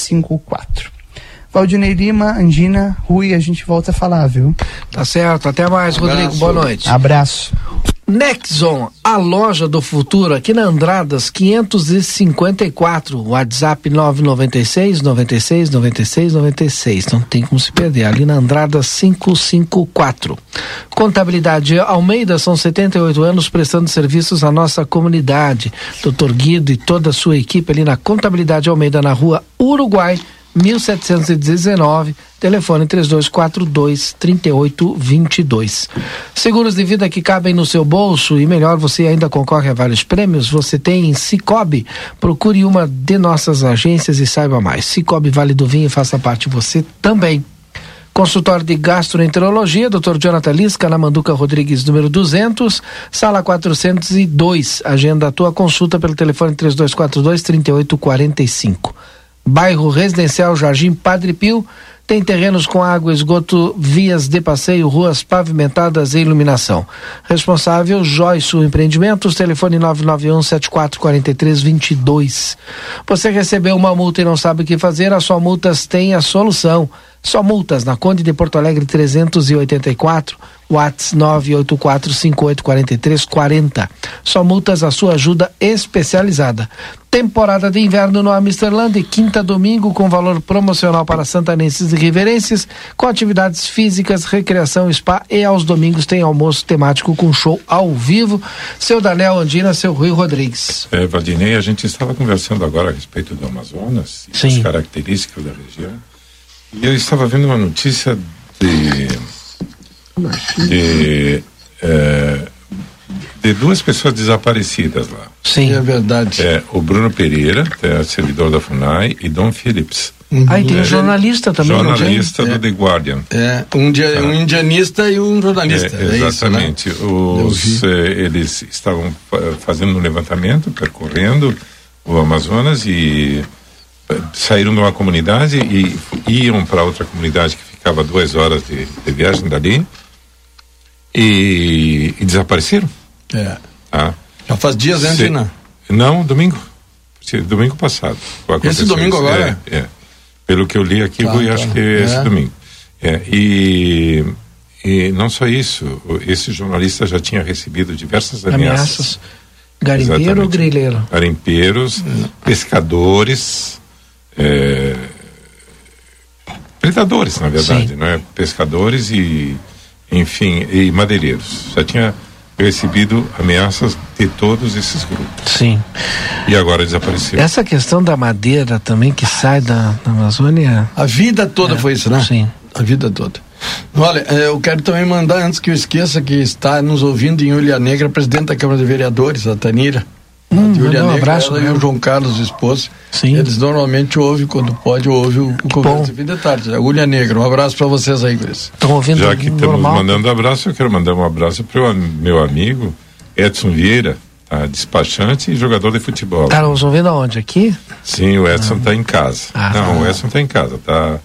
Valdinei Lima, Andina, Rui, a gente volta a falar, viu? Tá certo, até mais, um Rodrigo, boa noite. Abraço. Nexon, a loja do futuro, aqui na Andradas 554, WhatsApp 996 96 96 96. Não tem como se perder, ali na Andradas 554. Contabilidade Almeida, são 78 anos prestando serviços à nossa comunidade. Doutor Guido e toda a sua equipe ali na Contabilidade Almeida, na rua Uruguai 1719, telefone 3242 3822. Seguros de vida que cabem no seu bolso e melhor, você ainda concorre a vários prêmios. Você tem em Cicobi. Procure uma de nossas agências e saiba mais. Cicobi Vale do Vinho faça parte você também. Consultório de Gastroenterologia, Dr. Jonathan Lisca, na Manduca Rodrigues, número 200, sala 402. Agenda a tua consulta pelo telefone 3242 3845. Bairro Residencial Jardim Padre Pio tem terrenos com água, esgoto, vias de passeio, ruas pavimentadas e iluminação. Responsável Joyce Empreendimentos, telefone 991 744322. Você recebeu uma multa e não sabe o que fazer? A Só Multas tem a solução. Só multas na Conde de Porto Alegre 384, Whats 984584340. Só multas a sua ajuda especializada. Temporada de inverno no Amsterland, quinta domingo com valor promocional para santanenses e riverenses, com atividades físicas, recreação, spa e aos domingos tem almoço temático com show ao vivo. Seu Daniel Andina, seu Rui Rodrigues. É, Valdinei, a gente estava conversando agora a respeito do Amazonas e Sim. as características da região. Eu estava vendo uma notícia de. de, é, de duas pessoas desaparecidas lá. Sim, é verdade. É, o Bruno Pereira, é servidor da FUNAI, e Dom Phillips. Uhum. Ah, e tem um jornalista também, Jornalista do é. The Guardian. É, um, dia, tá. um indianista e um jornalista. É, exatamente. É isso, né? Os, eh, eles estavam fazendo um levantamento, percorrendo o Amazonas e saíram de uma comunidade e iam para outra comunidade que ficava duas horas de, de viagem dali e, e desapareceram. É. Ah. Já faz dias, né, Andina? Não, domingo. Domingo passado. Esse domingo isso. agora? É, é, Pelo que eu li aqui, tá, eu tá. acho que é esse domingo. É, e, e não só isso, esse jornalista já tinha recebido diversas ameaças. ameaças. Garimpeiro Exatamente. ou grileiro? Garimpeiros, pescadores, é, predadores, na verdade, Sim. não é? Pescadores e, enfim, e madeireiros. Já tinha recebido ameaças de todos esses grupos. Sim. E agora desapareceu. Essa questão da madeira também que sai da, da Amazônia. A vida toda é, foi isso, né? Sim. A vida toda. Olha, é, eu quero também mandar, antes que eu esqueça, que está nos ouvindo em Ulha Negra, presidente da Câmara de Vereadores, a Tanira Hum, Julia um abraço, ela e o João Carlos, esposo. Sim. Eles normalmente ouvem, quando pode, ouvem o, o Conversa de Tarde. Agulha Negra, um abraço para vocês aí, Cris. Estão ouvindo Já que estamos mandando abraço, eu quero mandar um abraço para o meu amigo Edson Vieira, tá? despachante e jogador de futebol. Tá nos ouvindo aonde? Aqui? Sim, o Edson está ah. em casa. Ah, Não, o Edson está em casa, tá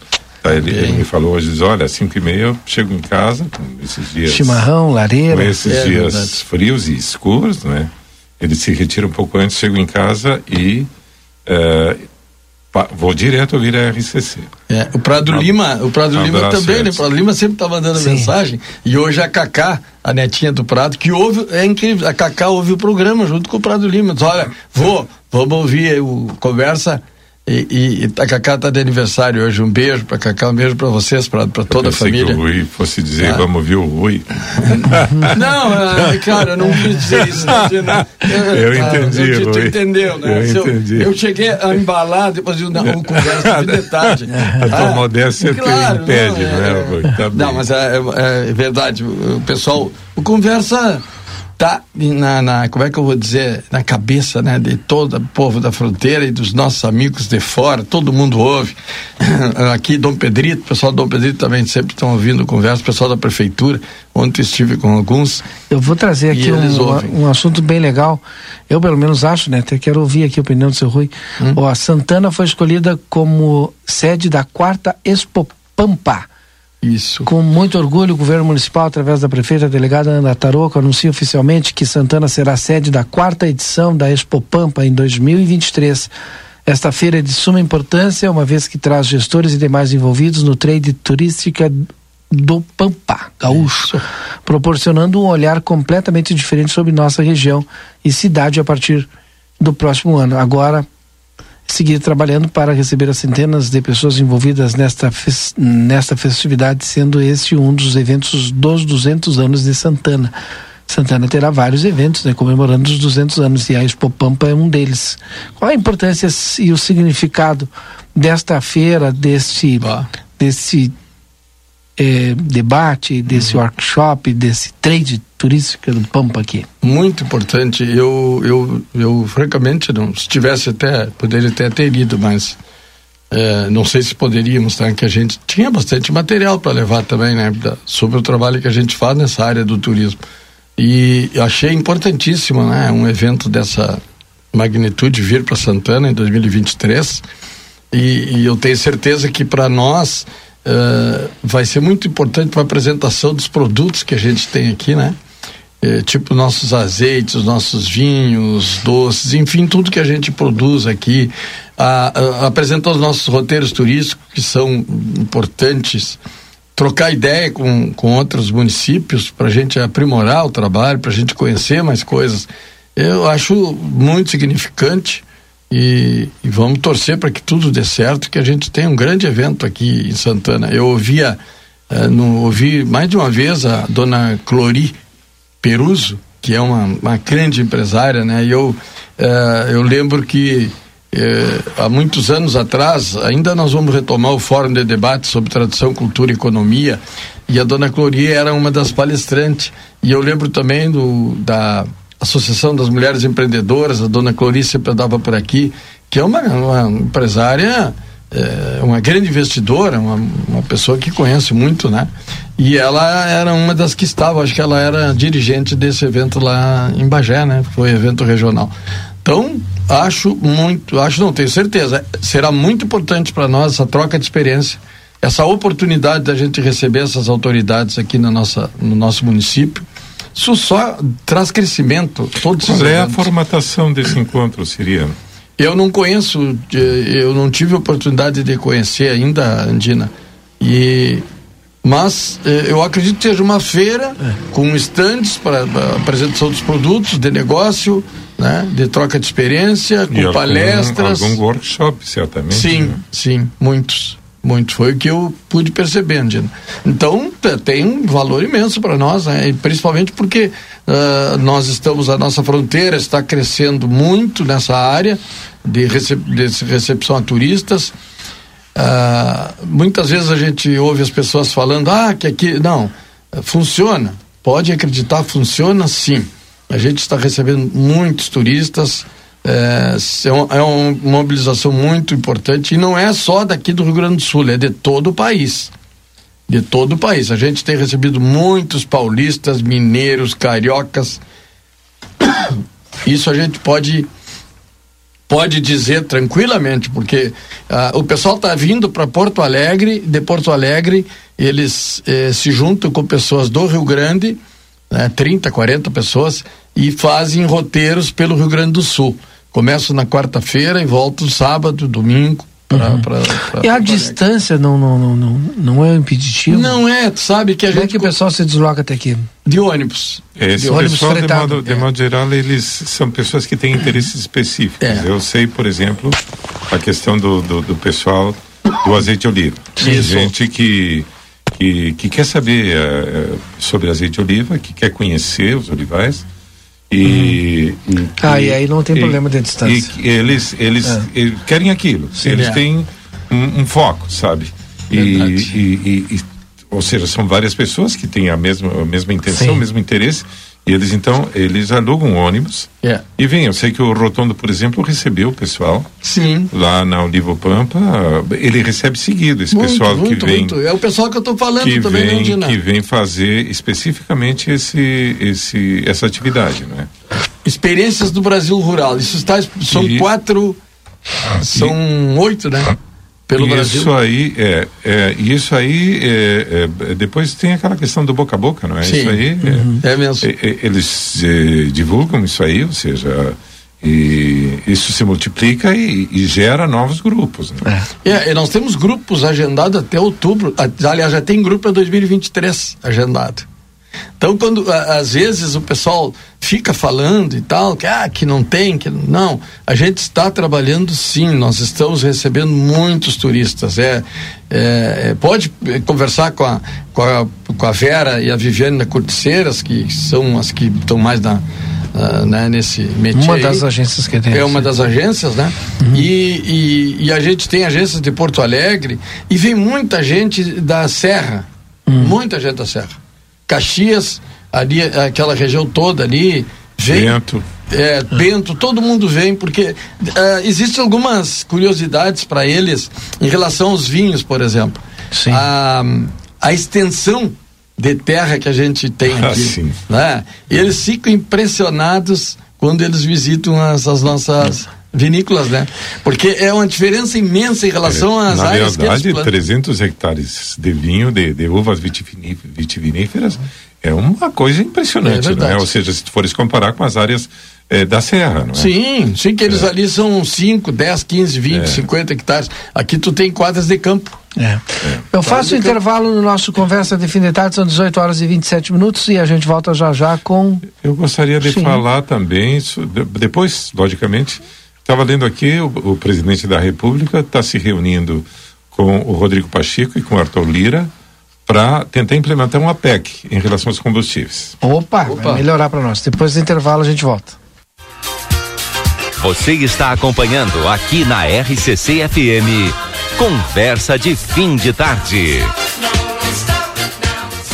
Tá, ele, ele, me falou hoje, diz, olha, às 5 e meia eu chego em casa, com esses dias. Chimarrão, lareira. Com esses é, dias verdade. frios e escuros, né? Ele se retira um pouco antes, chego em casa e uh, vou direto ouvir a RCC. É, o Prado um, Lima, o Prado um Lima também, né? O Prado Lima sempre tá mandando Sim. mensagem. E hoje a Cacá, a netinha do Prado, que ouve, é incrível, a Cacá ouve o programa junto com o Prado Lima. Diz, olha, vou, vamos ouvir o conversa e, e, e a Cacá está de aniversário hoje. Um beijo para Cacá, um beijo para vocês, para toda a família. Que o Rui fosse dizer, ah. vamos ver o Rui. não, é, cara, eu não quis dizer isso. Eu, eu entendi, eu, Tu entendeu, né? Eu, entendi. Eu, cheguei a embalar depois de uma, conversa de detalhe. A tua ah, modéstia claro, impede, não, é, né, Rui? Tá não, mas é, é, é verdade. O pessoal, o conversa tá na, na, como é que eu vou dizer, na cabeça, né, de todo o povo da fronteira e dos nossos amigos de fora, todo mundo ouve. Aqui Dom Pedrito, o pessoal do Dom Pedrito também sempre estão ouvindo conversa, o pessoal da prefeitura, ontem estive com alguns. Eu vou trazer aqui um, um, assunto bem legal. Eu pelo menos acho, né, até quero ouvir aqui a opinião do seu Rui. Hum? Ó, Santana foi escolhida como sede da quarta Expo Pampa isso. Com muito orgulho, o governo municipal, através da prefeita delegada Ana Taroco, anuncia oficialmente que Santana será sede da quarta edição da Expo Pampa em 2023. Esta feira é de suma importância, uma vez que traz gestores e demais envolvidos no trade turística do Pampa gaúcho, Isso. proporcionando um olhar completamente diferente sobre nossa região e cidade a partir do próximo ano. Agora, seguir trabalhando para receber as centenas de pessoas envolvidas nesta, nesta festividade, sendo este um dos eventos dos 200 anos de Santana. Santana terá vários eventos, né, comemorando os 200 anos e a Expo Pampa é um deles. Qual a importância e o significado desta feira, deste, desse é, debate, desse uhum. workshop, desse trade turística do Pampa aqui? Muito importante. Eu, eu, eu francamente, não, se tivesse até, poderia até ter ido, mas é, não sei se poderíamos, tá? que a gente tinha bastante material para levar também, né, sobre o trabalho que a gente faz nessa área do turismo. E achei importantíssimo, né, um evento dessa magnitude vir para Santana em 2023. E, e eu tenho certeza que para nós uh, vai ser muito importante para a apresentação dos produtos que a gente tem aqui, né? É, tipo nossos azeites, nossos vinhos, doces, enfim, tudo que a gente produz aqui. A, a, apresentar os nossos roteiros turísticos, que são importantes. Trocar ideia com, com outros municípios para a gente aprimorar o trabalho, para a gente conhecer mais coisas. Eu acho muito significante e, e vamos torcer para que tudo dê certo, que a gente tenha um grande evento aqui em Santana. Eu ouvia, uh, no, ouvi mais de uma vez a dona Clori Peruso, que é uma, uma grande empresária, né? E eu, uh, eu lembro que uh, há muitos anos atrás, ainda nós vamos retomar o fórum de debate sobre tradição, cultura e economia, e a dona Clori era uma das palestrantes. E eu lembro também do, da Associação das Mulheres Empreendedoras, a dona Clorice sempre andava por aqui, que é uma, uma empresária, é, uma grande investidora, uma, uma pessoa que conhece muito, né? E ela era uma das que estava, acho que ela era dirigente desse evento lá em Bagé, né? Foi evento regional. Então, acho muito, acho não, tenho certeza, será muito importante para nós essa troca de experiência, essa oportunidade da gente receber essas autoridades aqui na nossa, no nosso município isso só traz crescimento. Todos Qual é a formatação desse encontro, Siriano? Eu não conheço, eu não tive oportunidade de conhecer ainda, Andina. E mas eh, eu acredito que seja uma feira é. com estandes para apresentação dos produtos, de negócio, né, de troca de experiência, com e palestras. Algum, algum workshop, certamente. Sim, né? sim, muitos. Muito, foi o que eu pude perceber, Andina. Então, tem um valor imenso para nós, né? principalmente porque uh, nós estamos, a nossa fronteira está crescendo muito nessa área de, recep de recepção a turistas. Uh, muitas vezes a gente ouve as pessoas falando, ah, que aqui. Não, funciona. Pode acreditar, funciona sim. A gente está recebendo muitos turistas É, é, uma mobilização muito importante e não é só daqui do Rio Grande do Sul, é de todo o país. De todo o país. A gente tem recebido muitos paulistas, mineiros, cariocas. Isso a gente pode pode dizer tranquilamente, porque uh, o pessoal está vindo para Porto Alegre, de Porto Alegre, eles eh, se juntam com pessoas do Rio Grande, né, 30, 40 pessoas, e fazem roteiros pelo Rio Grande do Sul. Começam na quarta-feira e voltam sábado, domingo. Pra, uhum. pra, pra, e a distância não, não, não, não, não é impeditivo? Não é, tu sabe que a Como gente. é que o pessoal se desloca até aqui? De ônibus. Esse de ônibus pessoal, de modo, de é. modo geral, eles são pessoas que têm interesses específicos. É. Eu sei, por exemplo, a questão do, do, do pessoal do azeite de oliva. Tem gente que, que, que quer saber uh, sobre azeite de oliva, que quer conhecer os olivais e, e, ah, e aí não tem e, problema de distância. Eles, eles, é. eles querem aquilo. Sim, eles é. têm um, um, foco, sabe? E, ou seja, são várias pessoas que têm a mesma, a mesma intenção, Sim. o mesmo interesse e eles então, eles alugam ônibus yeah. É. e vêm. Eu sei que o Rotondo, por exemplo, recebeu o pessoal. Sim. Lá na Olivo Pampa, ele recebe seguido esse muito, pessoal muito, que vem. Muito. É o pessoal que eu estou falando que também, vem, Que vem fazer especificamente esse, esse, essa atividade, não é? Experiências do Brasil Rural. Isso está, são e, quatro, são e, oito, né? Pelo isso Brasil. Aí, é, é, isso aí, é, é, depois tem aquela questão do boca a boca, não é? Sim. Isso aí, uhum. é, mesmo. É, é, eles é, divulgam isso aí, ou seja, e isso se multiplica e, e gera novos grupos. Né? É. nós temos grupos agendados até outubro, aliás, já tem grupo para 2023 agendado. Então, quando às vezes o pessoal fica falando e tal, que, ah, que não tem, que não, a gente está trabalhando sim, nós estamos recebendo muitos turistas. É, é, é pode conversar com a, com, a, com a Vera e a Viviane da Corticeiras, que são as que estão mais na, Uh, né, nesse métier. Uma das agências que tem. É uma das agências, né? Uhum. E, e, e, a gente tem agências de Porto Alegre e vem muita gente da Serra. Uhum. Muita gente da Serra. Caxias, ali, aquela região toda ali, vem. Bento. É, Bento, todo mundo vem, porque uh, existem algumas curiosidades para eles em relação aos vinhos, por exemplo. Sim. A, a extensão de terra que a gente tem ah, aqui. Ah, né? Eles ficam impressionados quando eles visitam as, as nossas vinícolas, né? Porque é uma diferença imensa em relação é, às na áreas verdade, que eles 300 hectares de vinho, de, de uvas vitiviníferas, é uma coisa impressionante, é né? Ou seja, se tu fores comparar com as áreas é, da Serra, não é? Sim, sim, que eles é. ali são 5, 10, 15, 20, é. 50 hectares. Aqui tu tem quadras de campo. É. é. Eu faço intervalo no nosso Conversa de Fim de Tarde, são 18 horas e 27 minutos e a gente volta já já com. Eu gostaria de sim. falar também, depois, logicamente, Estava lendo aqui, o, o, presidente da República está se reunindo com o Rodrigo Pacheco e com o Arthur Lira para tentar implementar uma PEC em relação aos combustíveis. Opa, Opa. vai melhorar para nós. Depois do intervalo a gente volta. Você está acompanhando aqui na RCC FM. Conversa de fim de tarde.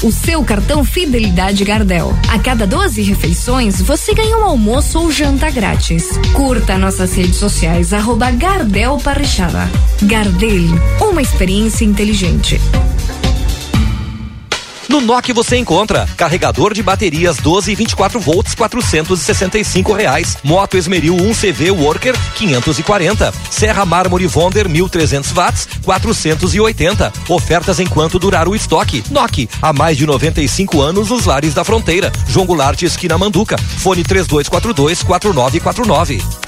O seu cartão Fidelidade Gardel. A cada 12 refeições, você ganha um almoço ou janta grátis. Curta nossas redes sociais, arroba Gardel. Gardel, uma experiência inteligente. No NOC você encontra carregador de baterias 12 e 24 volts 465 reais, moto Esmeril 1 CV Worker 540, Serra Mármore Vonder 1300 watts 480. Ofertas enquanto durar o estoque. NOC há mais de 95 anos nos lares da fronteira. João Goulart esquina Manduca. Fone 3242 4949.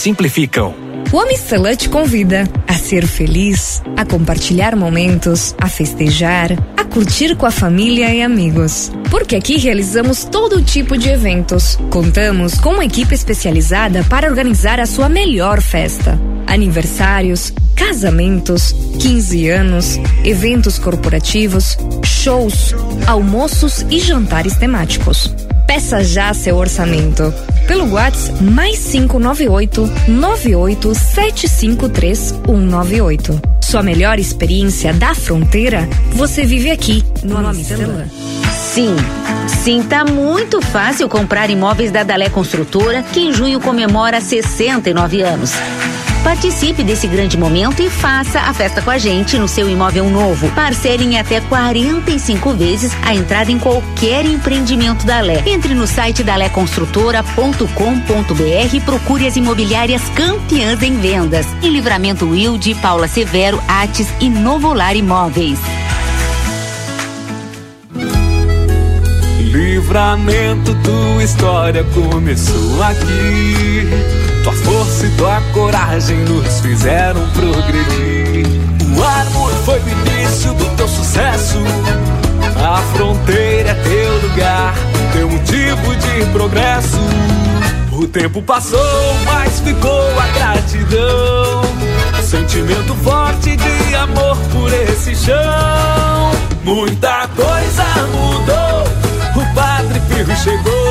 simplificam. O Amistela te convida a ser feliz, a compartilhar momentos, a festejar, a curtir com a família e amigos. Porque aqui realizamos todo tipo de eventos. Contamos com uma equipe especializada para organizar a sua melhor festa. Aniversários, casamentos, 15 anos, eventos corporativos, shows, almoços e jantares temáticos. Peça já seu orçamento pelo WhatsApp mais 598 98 753 198. Sua melhor experiência da fronteira você vive aqui no Amistela. Sim, sim, tá muito fácil comprar imóveis da Dalé Construtora, que em junho comemora 69 anos. Participe desse grande momento e faça a festa com a gente no seu imóvel novo. Parcele em até 45 vezes a entrada em qualquer empreendimento da Lé. Entre no site daléconstrutora.com.br e procure as imobiliárias campeãs em vendas. Em Livramento Wilde, Paula Severo, Ates e Novolar Imóveis. Livramento, tua história começou aqui. Tua força e tua coragem nos fizeram progredir. O amor foi o início do teu sucesso. A fronteira é teu lugar, teu motivo de progresso. O tempo passou, mas ficou a gratidão. Sentimento forte de amor por esse chão. Muita coisa mudou o Padre Pirro chegou,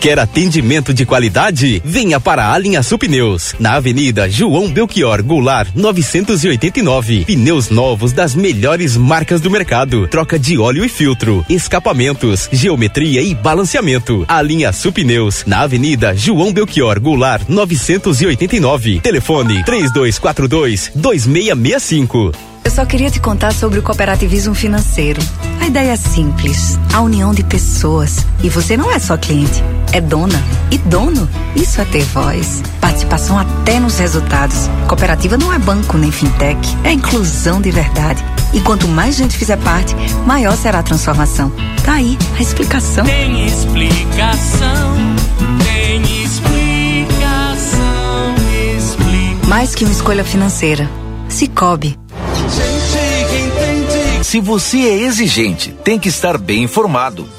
Quer atendimento de qualidade? Venha para a linha Supneus, na Avenida João Belchior Goulart, 989. Pneus novos das melhores marcas do mercado. Troca de óleo e filtro, escapamentos, geometria e balanceamento. A linha Supneus, na Avenida João Belchior Goulart, 989. Telefone 3242 2665. Eu só queria te contar sobre o cooperativismo financeiro. A ideia é simples: a união de pessoas. E você não é só cliente, é dona. E dono, isso é ter voz. Participação até nos resultados. Cooperativa não é banco nem fintech, é inclusão de verdade. E quanto mais gente fizer parte, maior será a transformação. Tá aí a explicação. Tem explicação, tem explicação, explica. Mais que uma escolha financeira. Cicobi. Se você é exigente, tem que estar bem informado.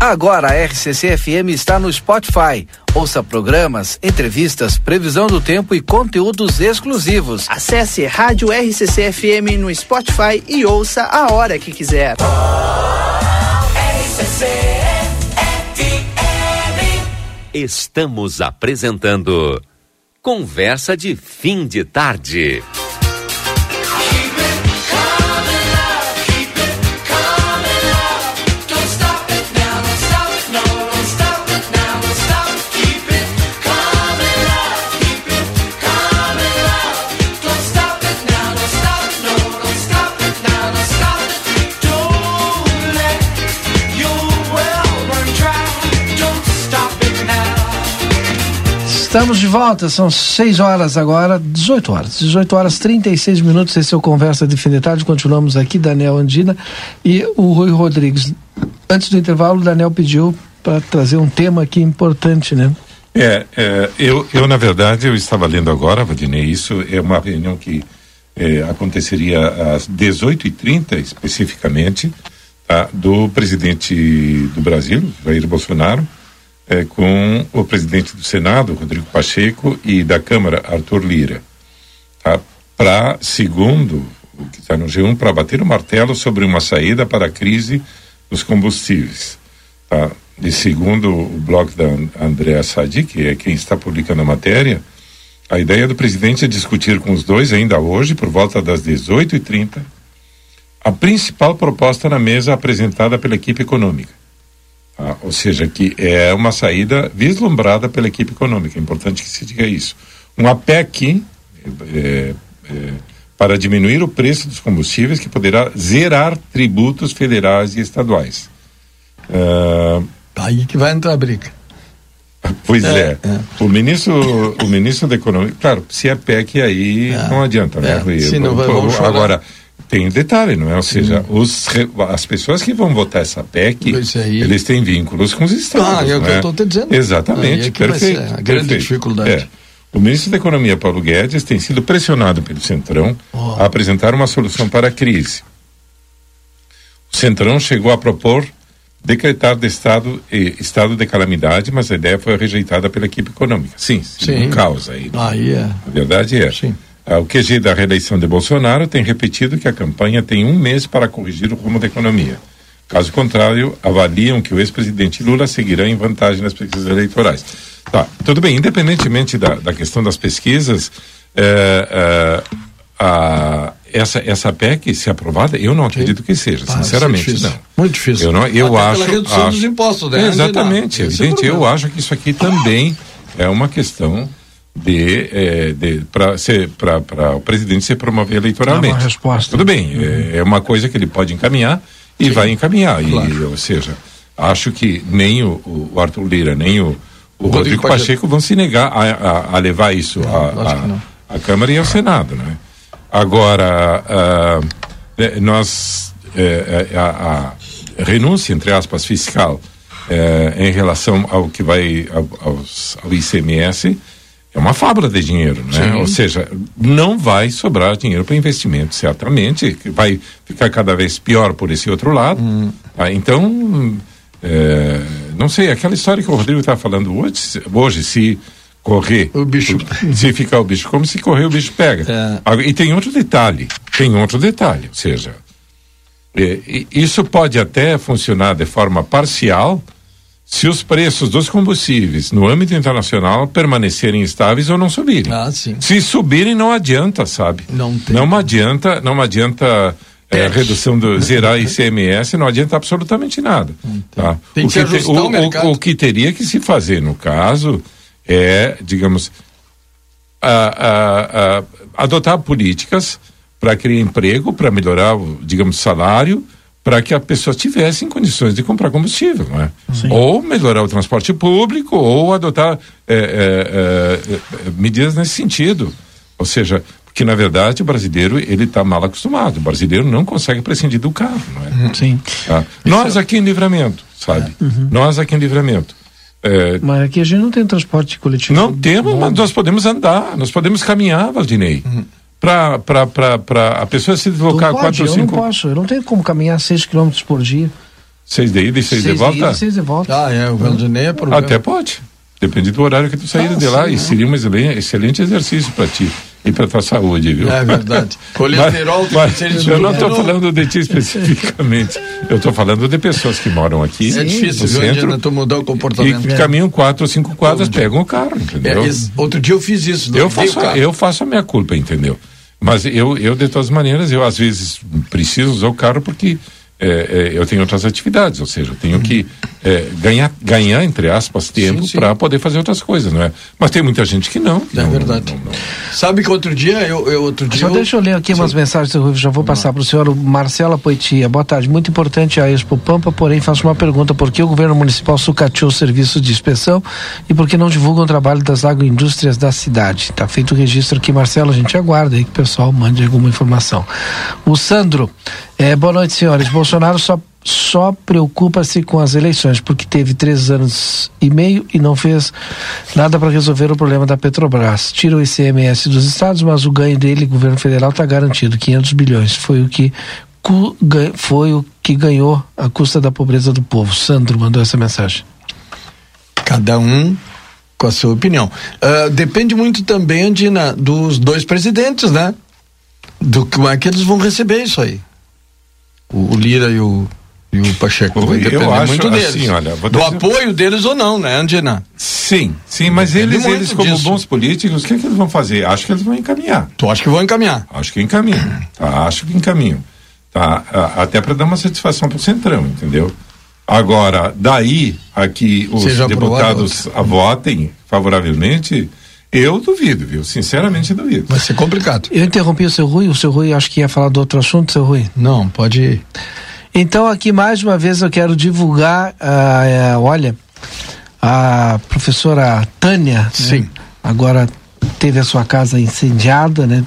Agora a RCC FM está no Spotify. Ouça programas, entrevistas, previsão do tempo e conteúdos exclusivos. Acesse Rádio RCC FM no Spotify e ouça a hora que quiser. Estamos apresentando Conversa de Fim de Tarde. Estamos de volta, são 6 horas agora, 18 horas, 18 horas 36 minutos. Esse é o Conversa de Fim de Tarde. Continuamos aqui, Daniel Andina e o Rui Rodrigues. Antes do intervalo, o Daniel pediu para trazer um tema aqui importante, né? É, é, eu, eu, na verdade, eu estava lendo agora, Vadinei, isso é uma reunião que é, aconteceria às 18h30, especificamente, tá, do presidente do Brasil, Jair Bolsonaro, é, com o presidente do Senado, Rodrigo Pacheco, e da Câmara, Arthur Lira, tá? para, segundo o que está no G1, para bater o martelo sobre uma saída para a crise dos combustíveis. Tá? E segundo o blog da Andréa Sadi, que é quem está publicando a matéria, a ideia do presidente é discutir com os dois ainda hoje, por volta das 18h30, a principal proposta na mesa apresentada pela equipe econômica ah, ou seja, que é uma saída vislumbrada pela equipe econômica. É importante que se diga isso. Um APEC é, é, para diminuir o preço dos combustíveis que poderá zerar tributos federais e estaduais. Ah, Aí que vai entrar a briga. Pois é, é. é. O ministro, o ministro da Economia, claro, se é PEC aí é. não adianta, né? É. Se não vai, agora, tem um detalhe, não é? Ou seja, os, as pessoas que vão votar essa PEC, aí... eles têm vínculos com os estados. Ah, é o que eu estou te dizendo. Exatamente, perfeito. a grande perfeito. dificuldade. É. O ministro da Economia, Paulo Guedes, tem sido pressionado pelo Centrão oh. a apresentar uma solução para a crise. O Centrão chegou a propor decretar de estado, eh, estado de calamidade, mas a ideia foi rejeitada pela equipe econômica. Sim, sim. Um caos aí. Aí é. A verdade é. Sim. Ah, o QG da reeleição de Bolsonaro tem repetido que a campanha tem um mês para corrigir o rumo da economia. Caso contrário, avaliam que o ex-presidente Lula seguirá em vantagem nas pesquisas eleitorais. Tá, tudo bem, independentemente da, da questão das pesquisas, é, é, a, essa, essa PEC, se aprovada, eu não acredito que seja, ah, sinceramente, é não. Muito difícil. Eu, não, eu Até acho. redução acho, dos impostos, né? Exatamente, evidente. Eu acho que isso aqui também é uma questão de, é, de para o presidente se promover eleitoralmente. É uma resposta. Tudo bem, uhum. é, é, uma coisa que ele pode encaminhar e Sim. vai encaminhar. Claro. E, ou seja, acho que nem o, o Arthur Lira, nem o, o, o Rodrigo, Pacheco vão se negar a, a, a levar isso à Câmara e ao Senado. Né? Agora, uh, nós é, é, a, a, renúncia, entre aspas, fiscal é, em relação ao que vai ao, aos, ao ICMS é uma fábula de dinheiro, né? Sim. Ou seja, não vai sobrar dinheiro para investimento, certamente, vai ficar cada vez pior por esse outro lado. Hum. Tá? Então, é, não sei, aquela história que o Rodrigo está falando hoje, hoje, se correr. O bicho. Se ficar o bicho, como se correr o bicho pega. É. E tem outro detalhe, tem outro detalhe, ou seja, é, isso pode até funcionar de forma parcial se os preços dos combustíveis no âmbito internacional permanecerem estáveis ou não subirem. Ah, sim. Se subirem não adianta, sabe? Não tem. Não adianta, não adianta é, redução do zerar ICMS não adianta absolutamente nada. Tá? Tem o, que, que te, o, o, o, que teria que se fazer no caso é, digamos, a, a, a, adotar políticas para criar emprego, para melhorar, o, digamos, salário, para que a pessoa tivesse em condições de comprar combustível, não é? Ou melhorar o transporte público, ou adotar é, é, é, medidas nesse sentido. Ou seja, que na verdade o brasileiro ele está mal acostumado. O brasileiro não consegue prescindir do carro, não é? Uhum. Sim. Tá? Nós aqui em Livramento, sabe? É. Uhum. Nós aqui em Livramento. É... Mas aqui a gente não tem transporte coletivo. Não temos, mas nós podemos andar, nós podemos caminhar, Valdinei. Uhum. Para a pessoa se deslocar pode, quatro ou cinco. Eu não posso, eu não tenho como caminhar 6 km por dia. Seis de ida e seis, seis de volta? De ida, de volta. Ah, é, o Valdinei é problema. Até pode. Depende do horário que tu sair ah, de lá. Sim, e seria um excelente exercício para ti e para tua saúde, viu? É verdade. Colesterol mas, mas eu não estou falando de ti especificamente. Eu estou falando de pessoas que moram aqui. É difícil, no centro, tu mudar o comportamento. E caminham quatro ou cinco quadras, pegam o carro, entendeu? É, outro dia eu fiz isso. Eu faço, eu faço a minha culpa, entendeu? Mas eu, eu, de todas maneiras, eu às vezes preciso usar o carro porque é, é, eu tenho outras atividades, ou seja, eu tenho que é, ganhar, ganhar, entre aspas, tempo para poder fazer outras coisas, não é? Mas tem muita gente que não. É não, verdade. Não, não, Sabe que outro dia, eu, eu outro dia. Só eu... deixa eu ler aqui Sim. umas mensagens, já vou passar para o senhor. Marcela Poitia, boa tarde. Muito importante a Expo Pampa, porém faço uma pergunta: por que o governo municipal sucateou os serviços de inspeção e por que não divulgam o trabalho das agroindústrias da cidade? Está feito o registro aqui, Marcela, a gente aguarda aí que o pessoal mande alguma informação. O Sandro, é, boa noite, senhores. Bolsonaro só, só preocupa-se com as eleições, porque teve três anos e meio e não fez nada para resolver o problema da Petrobras. Tira o ICMS dos estados, mas o ganho dele, governo federal, está garantido, 500 bilhões. Foi o que foi o que ganhou a custa da pobreza do povo. Sandro mandou essa mensagem. Cada um com a sua opinião. Uh, depende muito também, Andina, dos dois presidentes, né? Do como é que eles vão receber isso aí o, Lira e o, e o Pacheco. Vai eu acho muito deles. Assim, olha, do dizer... apoio deles ou não, né, Andina? Sim, sim, mas eles, eles como disso. bons políticos, o que, é que, eles vão fazer? Acho que eles vão encaminhar. Tu acha que vão encaminhar? Acho que encaminham. Tá? Acho que encaminham. Tá? Até para dar uma satisfação para o Centrão, entendeu? Agora, daí a que os Seja deputados a votem favoravelmente, eu duvido, viu? Sinceramente duvido. Vai ser complicado. Eu interrompi o seu Rui, o seu Rui acho que ia falar do outro assunto, seu Rui. Não, pode ir. Então aqui mais uma vez eu quero divulgar, uh, uh, olha, a professora Tânia, né? Sim. Né? agora teve a sua casa incendiada, né?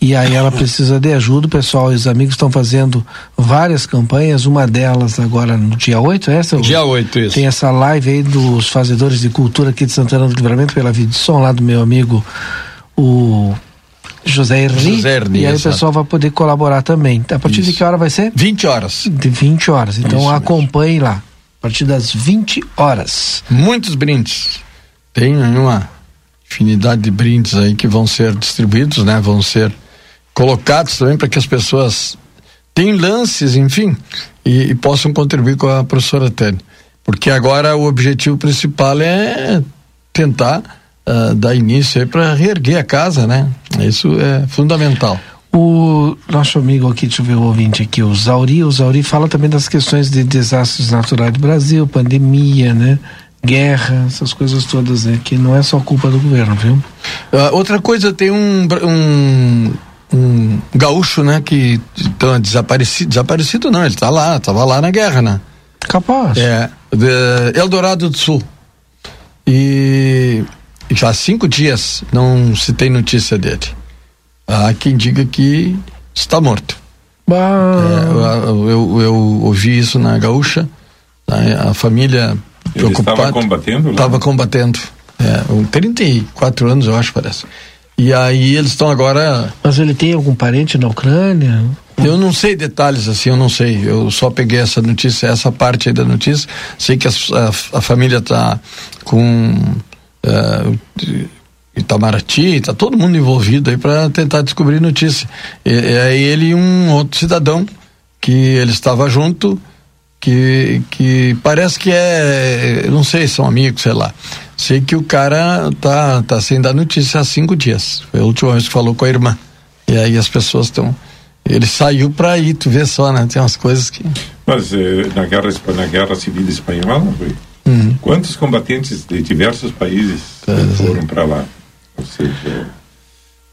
E aí ela precisa de ajuda. O pessoal e os amigos estão fazendo várias campanhas, uma delas agora no dia 8, é essa? Dia 8, isso. Tem essa live aí dos fazedores de cultura aqui de Santana do Livramento pela som lá do meu amigo o José Herni. José Herni, e aí exato. o pessoal vai poder colaborar também. A partir isso. de que hora vai ser? 20 horas. De 20 horas. Então isso acompanhe mesmo. lá. A partir das 20 horas. Muitos brindes. Tem uma infinidade de brindes aí que vão ser distribuídos, né? Vão ser colocados também para que as pessoas tenham lances, enfim, e, e possam contribuir com a professora Tânia. Porque agora o objetivo principal é tentar uh, dar início aí para reerguer a casa, né? Isso é fundamental. O nosso amigo aqui, deixa eu ver o ouvinte aqui, o Zauri, o Zauri fala também das questões de desastres naturais do Brasil, pandemia, né? Guerra, essas coisas todas, né? Que não é só culpa do governo, viu? Uh, outra coisa, tem um, um um gaúcho, né, que tá desaparecido, desaparecido não, ele tá lá, tava lá na guerra, né? Capaz. É, de Eldorado do Sul. E já há cinco dias não se tem notícia dele. Há quem diga que está morto. É, eu, eu, eu, ouvi isso na Gaúcha, a, a família preocupada. Estava combatendo? Estava combatendo. É, 34 anos, eu acho, parece. E aí eles estão agora. Mas ele tem algum parente na Ucrânia? Eu não sei detalhes assim, eu não sei. Eu só peguei essa notícia, essa parte aí da notícia. Sei que a, a, a família está com uh, Itamaraty, está todo mundo envolvido aí para tentar descobrir notícia. E, aí ele e um outro cidadão que ele estava junto, que, que parece que é, não sei, são amigos, sei lá. Sei que o cara tá, tá sem dar notícia há cinco dias. Foi a última vez que falou com a irmã. E aí as pessoas estão. Ele saiu para ir, tu vê só, né? Tem umas coisas que. Mas eh, na, guerra, na guerra civil espanhola, uhum. quantos combatentes de diversos países foram para lá? Ou seja,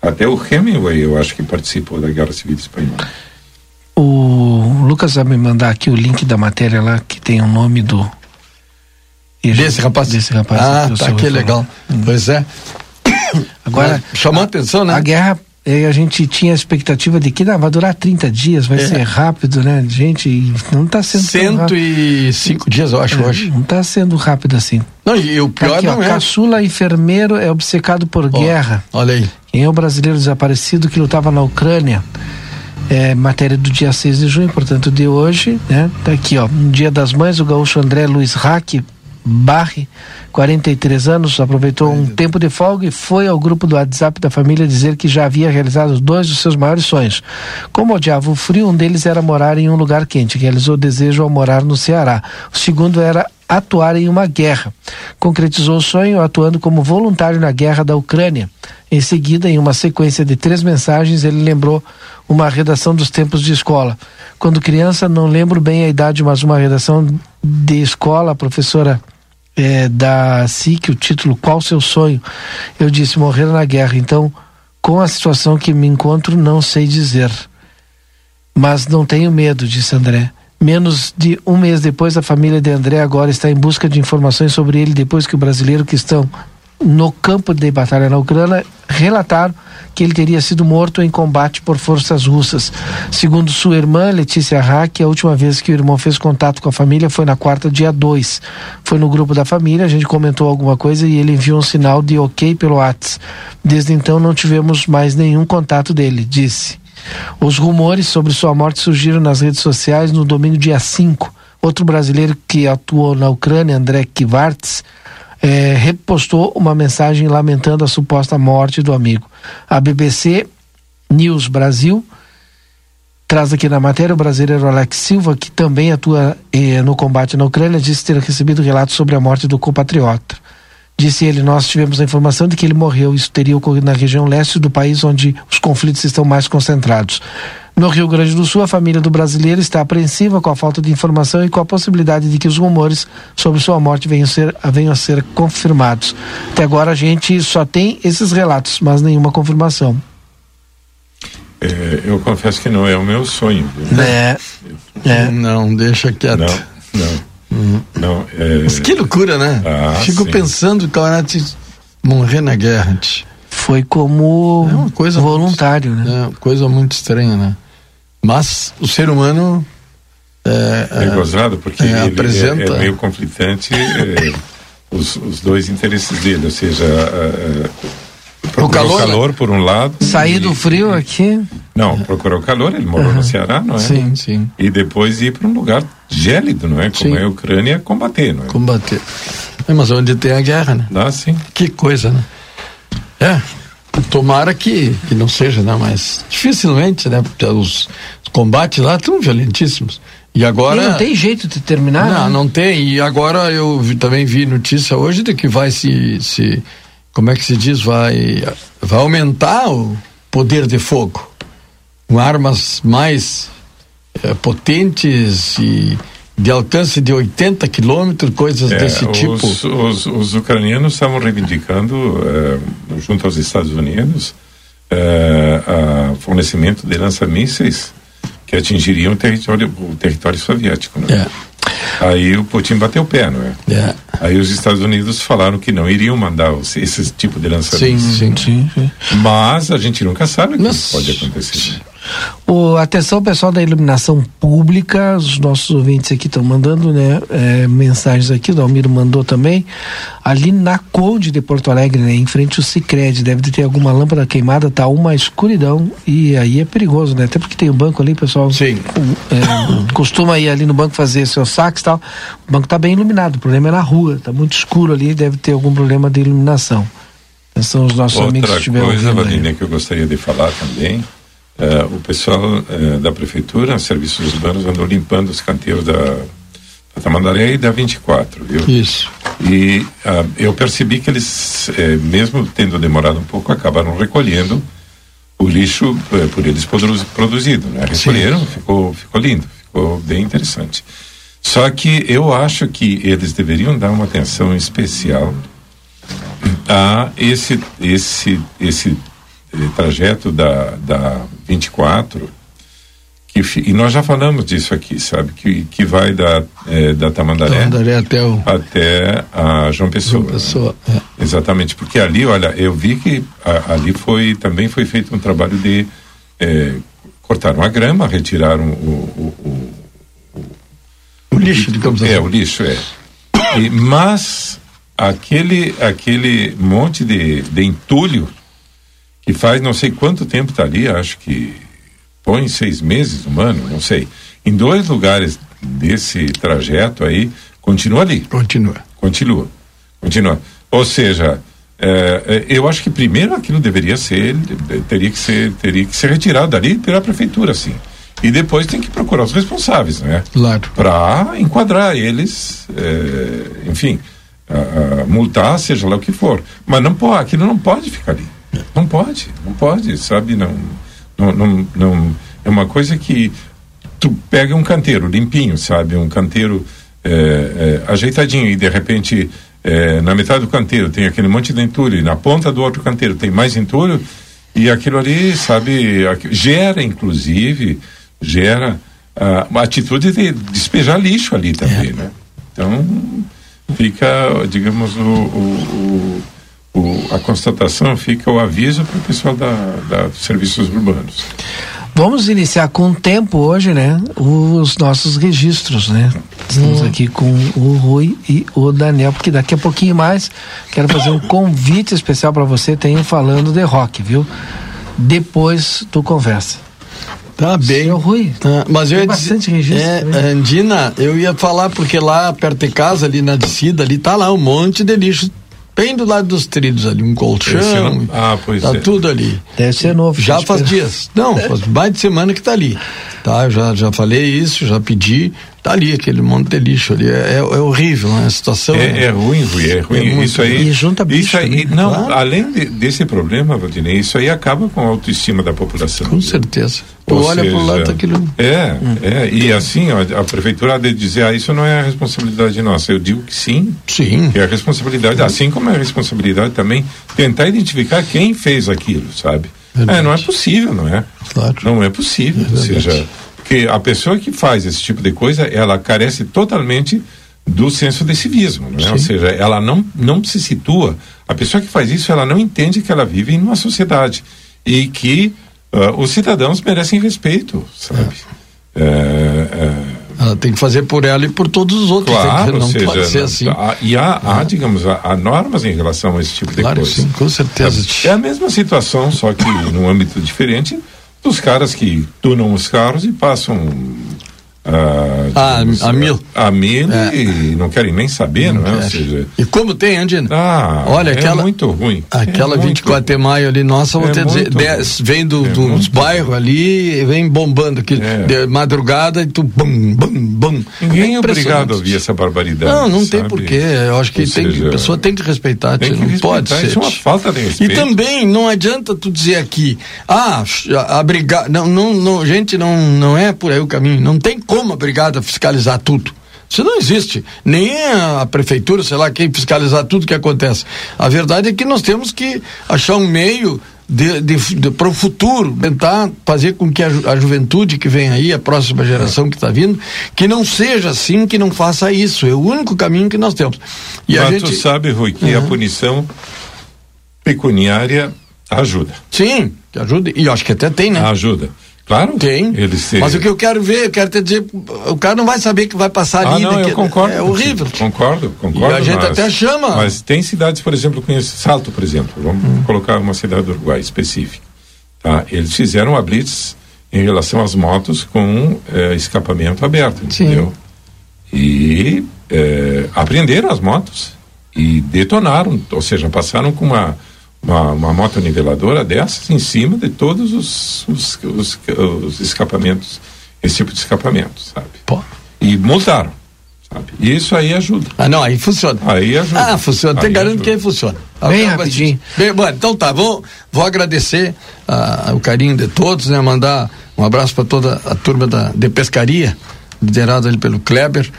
até o Hemingway, eu acho que participou da guerra civil espanhola. O Lucas vai me mandar aqui o link da matéria lá que tem o nome do desse rapaz? Desse rapaz. Ah, tá que legal. Hum. Pois é. Agora, chamou a atenção, né? A guerra a gente tinha a expectativa de que não, vai durar 30 dias, vai é. ser rápido, né? Gente, não está sendo 105 dias, eu acho, é, hoje. Não está sendo rápido assim. Não, e o pior Aqui, não ó, é. Caçula enfermeiro é obcecado por oh, guerra. Olha aí. Quem é o brasileiro desaparecido que lutava na Ucrânia? É, matéria do dia 6 de junho, portanto, de hoje, né? Tá aqui, ó. No dia das mães, o gaúcho André Luiz Rack Barre, 43 anos, aproveitou um tempo de folga e foi ao grupo do WhatsApp da família dizer que já havia realizado dois dos seus maiores sonhos. Como odiava o frio, um deles era morar em um lugar quente, realizou o desejo ao morar no Ceará. O segundo era atuar em uma guerra. Concretizou o sonho atuando como voluntário na guerra da Ucrânia. Em seguida, em uma sequência de três mensagens, ele lembrou uma redação dos tempos de escola. Quando criança, não lembro bem a idade, mas uma redação de escola, a professora é, da SIC o título Qual seu sonho? Eu disse morrer na guerra. Então, com a situação que me encontro, não sei dizer. Mas não tenho medo, disse André. Menos de um mês depois, a família de André agora está em busca de informações sobre ele depois que o brasileiro que estão no campo de batalha na Ucrânia relataram que ele teria sido morto em combate por forças russas. Segundo sua irmã, Letícia Hack, a última vez que o irmão fez contato com a família foi na quarta, dia 2. Foi no grupo da família, a gente comentou alguma coisa e ele enviou um sinal de ok pelo WhatsApp. Desde então não tivemos mais nenhum contato dele, disse. Os rumores sobre sua morte surgiram nas redes sociais no domingo dia 5. Outro brasileiro que atuou na Ucrânia, André Kivarts, é, repostou uma mensagem lamentando a suposta morte do amigo. A BBC News Brasil traz aqui na matéria o brasileiro Alex Silva, que também atua eh, no combate na Ucrânia, disse ter recebido relatos sobre a morte do compatriota. Disse ele, nós tivemos a informação de que ele morreu. Isso teria ocorrido na região leste do país, onde os conflitos estão mais concentrados. No Rio Grande do Sul, a família do brasileiro está apreensiva com a falta de informação e com a possibilidade de que os rumores sobre sua morte venham a ser, venham a ser confirmados. Até agora a gente só tem esses relatos, mas nenhuma confirmação. É, eu confesso que não é o meu sonho. É, é. Não, deixa quieto. Não, não. Uhum. não é... Mas que loucura, né? Ah, Fico sim. pensando que ela morrer na guerra. Foi como é uma coisa voluntário, muito, né? É coisa muito estranha, né? Mas o ser humano é, é, é gozado porque é, ele é, apresenta... é, meio conflitante é, os, os, dois interesses dele, ou seja, o calor, calor por um lado. Sair do frio aqui? Não, procurou calor, ele morou uhum. no Ceará, não é? Sim, sim. E depois ir para um lugar gélido, não é? Como sim. é a Ucrânia, combater, não é? Combater. É, mas onde tem a guerra, né? Ah, sim. Que coisa, né? É, tomara que, que não seja, né? Mas dificilmente, né? Porque os, os combates lá estão violentíssimos. E agora. E não tem jeito de terminar? Não, né? não tem. E agora eu vi, também vi notícia hoje de que vai se, se. Como é que se diz? Vai, vai aumentar o poder de fogo. Com armas mais é, potentes e de alcance de 80 quilômetros, coisas é, desse tipo. Os, os, os, ucranianos estavam reivindicando, uh, junto aos Estados Unidos, uh, fornecimento de lança-mísseis que atingiriam o território, o território soviético. Né? Aí o Putin bateu o pé, não é? é? Aí os Estados Unidos falaram que não iriam mandar os, esse tipo de lançamento. Sim, sim, sim, sim, Mas a gente nunca sabe o que Mas... pode acontecer. Né? O, atenção, pessoal da iluminação pública, os nossos ouvintes aqui estão mandando né, é, mensagens aqui, o Almiro mandou também. Ali na Conde de Porto Alegre, né, em frente ao Cicred, deve ter alguma lâmpada queimada, tá uma escuridão e aí é perigoso, né? Até porque tem o um banco ali, pessoal. Sim. É, costuma ir ali no banco fazer seus saques e tal. O banco tá bem iluminado, o problema é na rua, tá muito escuro ali, deve ter algum problema de iluminação. São os nossos Outra amigos que estiveram coisa, Valinha, que eu gostaria de falar também Uh, o pessoal uh, da prefeitura, serviços urbanos, andou limpando os canteiros da, da Tamandaré e da 24, viu? Isso. E uh, eu percebi que eles, eh, mesmo tendo demorado um pouco, acabaram recolhendo o lixo por eles produzido, né? Recolheram, ficou, ficou lindo, ficou bem interessante. Só que eu acho que eles deveriam dar uma atenção especial a esse, esse, esse trajeto da, da 24, que, e nós já falamos disso aqui, sabe? Que, que vai da, é, da Tamandaré, Tamandaré até, o... até a João Pessoa. João Pessoa né? é. Exatamente, porque ali, olha, eu vi que a, ali foi também foi feito um trabalho de é, cortaram a grama, retiraram o, o, o, o lixo, digamos assim. É, o lixo, é. E, mas aquele, aquele monte de, de entulho que faz não sei quanto tempo está ali, acho que põe seis meses, um ano, não sei. Em dois lugares desse trajeto aí, continua ali. Continua. Continua. Continua. Ou seja, é, eu acho que primeiro aquilo deveria ser, teria que ser, teria que ser retirado dali pela prefeitura, sim. E depois tem que procurar os responsáveis, né? Claro. Para enquadrar eles, é, enfim, a, a multar, seja lá o que for. Mas não pode, aquilo não pode ficar ali. Não pode, não pode, sabe? Não, não, não, não, é uma coisa que tu pega um canteiro limpinho, sabe? Um canteiro é, é, ajeitadinho e de repente é, na metade do canteiro tem aquele monte de entulho e na ponta do outro canteiro tem mais entulho e aquilo ali, sabe? Gera, inclusive, gera a, a atitude de despejar lixo ali também, né? Então fica, digamos, o, o, o o, a constatação fica o aviso para o pessoal da, da serviços urbanos. Vamos iniciar com o tempo hoje, né? Os nossos registros, né? Estamos hum. aqui com o Rui e o Daniel, porque daqui a pouquinho mais quero fazer um convite especial para você, tenho falando de rock, viu? Depois tu conversa. Tá bem. Seu Rui. Tá, mas eu ia bastante registro. É, Andina, eu ia falar porque lá perto de casa, ali na descida, ali tá lá um monte de lixo bem do lado dos trilhos ali, um colchão. Ah, pois tá é. tudo ali. Deve ser novo. Já faz dias. Não, faz mais de semana que tá ali. Tá, já, já falei isso, já pedi. Tá ali, aquele monte de lixo ali. É, é, é horrível, né? A situação. É, é ruim, Rui, é ruim. É isso aí. E junta bicho isso aí, também, Não, claro. além de, desse problema, Valdinei, isso aí acaba com a autoestima da população. Com certeza. Tu olha para o lado daquilo. É, hum. é. E assim, ó, a prefeitura de dizer, ah, isso não é a responsabilidade nossa. Eu digo que sim. Sim. É a responsabilidade, assim como é a responsabilidade também tentar identificar quem fez aquilo, sabe? É, não é possível, não é? Claro. Não é possível. Ou seja porque a pessoa que faz esse tipo de coisa, ela carece totalmente do senso de civismo, né? ou seja, ela não, não se situa. A pessoa que faz isso, ela não entende que ela vive em uma sociedade e que uh, os cidadãos merecem respeito, sabe? É. É, ela tem que fazer por ela e por todos os outros. Claro, não seja, pode ser assim. Há, e há, há digamos, há, há, normas em relação a esse tipo de claro, coisa. Sim, com certeza. É, é a mesma situação, só que num âmbito diferente dos caras que tunam os carros e passam Uh, a, a mil. A mil é. e não querem nem saber, não, não é? Seja, e como tem, Andina? Ah, Olha, é aquela, muito ruim. Aquela é 24 de maio ali, nossa, vou é te dizer, dez, vem do, é dos bairros ali, vem bombando aqui, é. de madrugada e tu bum, bum, bum. Ninguém é obrigado a ouvir essa barbaridade. Não, não sabe? tem porquê. Eu acho que Ou tem, seja, a pessoa tem que respeitar, tem que não respeitar, pode ser. Isso é uma falta de respeito. E também não adianta tu dizer aqui, ah, a, a brigada, não, não, não, gente, não, não é por aí o caminho, não tem como a brigada fiscalizar tudo. Isso não existe. Nem a prefeitura, sei lá, quem fiscalizar tudo que acontece. A verdade é que nós temos que achar um meio de, de, de para o futuro, tentar fazer com que a, ju, a, juventude que vem aí, a próxima geração que está vindo, que não seja assim, que não faça isso. É o único caminho que nós temos. E Mas a gente... tu sabe, Rui, que uhum. a punição pecuniária ajuda. Sim, que ajuda. E acho que até tem, né? Ajuda. Claro. Tem. Eles. Mas o que eu quero ver, eu quero te dizer, o cara não vai saber que vai passar ah, ali. Não, eu concordo. É horrível. Concordo, concordo. E a gente mas, até chama. Mas tem cidades, por exemplo, conheço Salto, por exemplo. Vamos hum. colocar uma cidade do Uruguai específica. Tá? Eles fizeram a blitz em relação às motos com é, escapamento aberto, entendeu? Sim. E é, apreenderam as motos e detonaram, ou seja, passaram com uma uma, uma moto niveladora dessas em cima de todos os, os, os, os escapamentos, esse tipo de escapamento, sabe? Pô. E multaram. Sabe? E isso aí ajuda. Ah, não, aí funciona. Aí ajuda. Ah, funciona. Tem garanto que aí funciona. Bem rapidinho. Bem, bom, então tá, vou, vou agradecer uh, o carinho de todos, né? Mandar um abraço para toda a turma da, de pescaria, liderada ali pelo Kleber,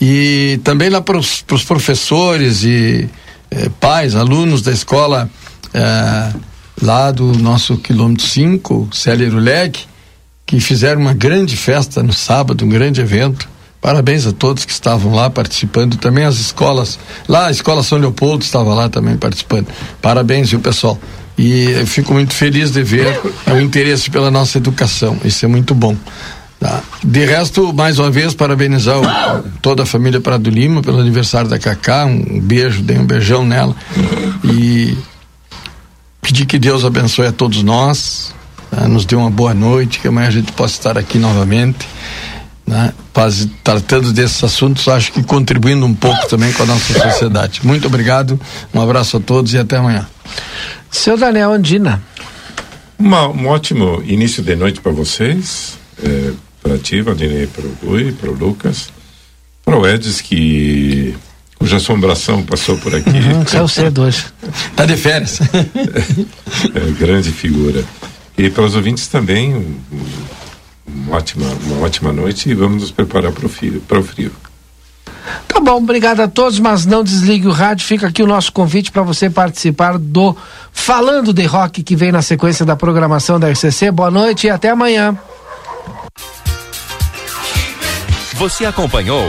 e também lá para os professores e eh, pais, alunos da escola é, lá do nosso quilômetro 5, Célia Leg, que fizeram uma grande festa no sábado, um grande evento. Parabéns a todos que estavam lá participando, também as escolas, lá a Escola São Leopoldo estava lá também participando. Parabéns, viu, pessoal? E eu fico muito feliz de ver o interesse pela nossa educação, isso é muito bom. Tá. De resto, mais uma vez, parabenizar o, toda a família Prado Lima pelo aniversário da Cacá, um beijo, dei um beijão nela. E Pedir que Deus abençoe a todos nós, né? nos dê uma boa noite, que amanhã a gente possa estar aqui novamente. Né? tratando desses assuntos, acho que contribuindo um pouco também com a nossa sociedade. Muito obrigado, um abraço a todos e até amanhã. Seu Daniel Andina. Uma, um ótimo início de noite para vocês, é, para ti, Valdinei, para o Rui, para o Lucas, para o Edis, que cuja assombração passou por aqui. Uhum, saiu cedo hoje. Tá de férias. é, grande figura. E para os ouvintes também, um, uma, ótima, uma ótima noite e vamos nos preparar para o frio, o frio. Tá bom, obrigado a todos, mas não desligue o rádio. Fica aqui o nosso convite para você participar do Falando de Rock que vem na sequência da programação da RCC. Boa noite e até amanhã. Você acompanhou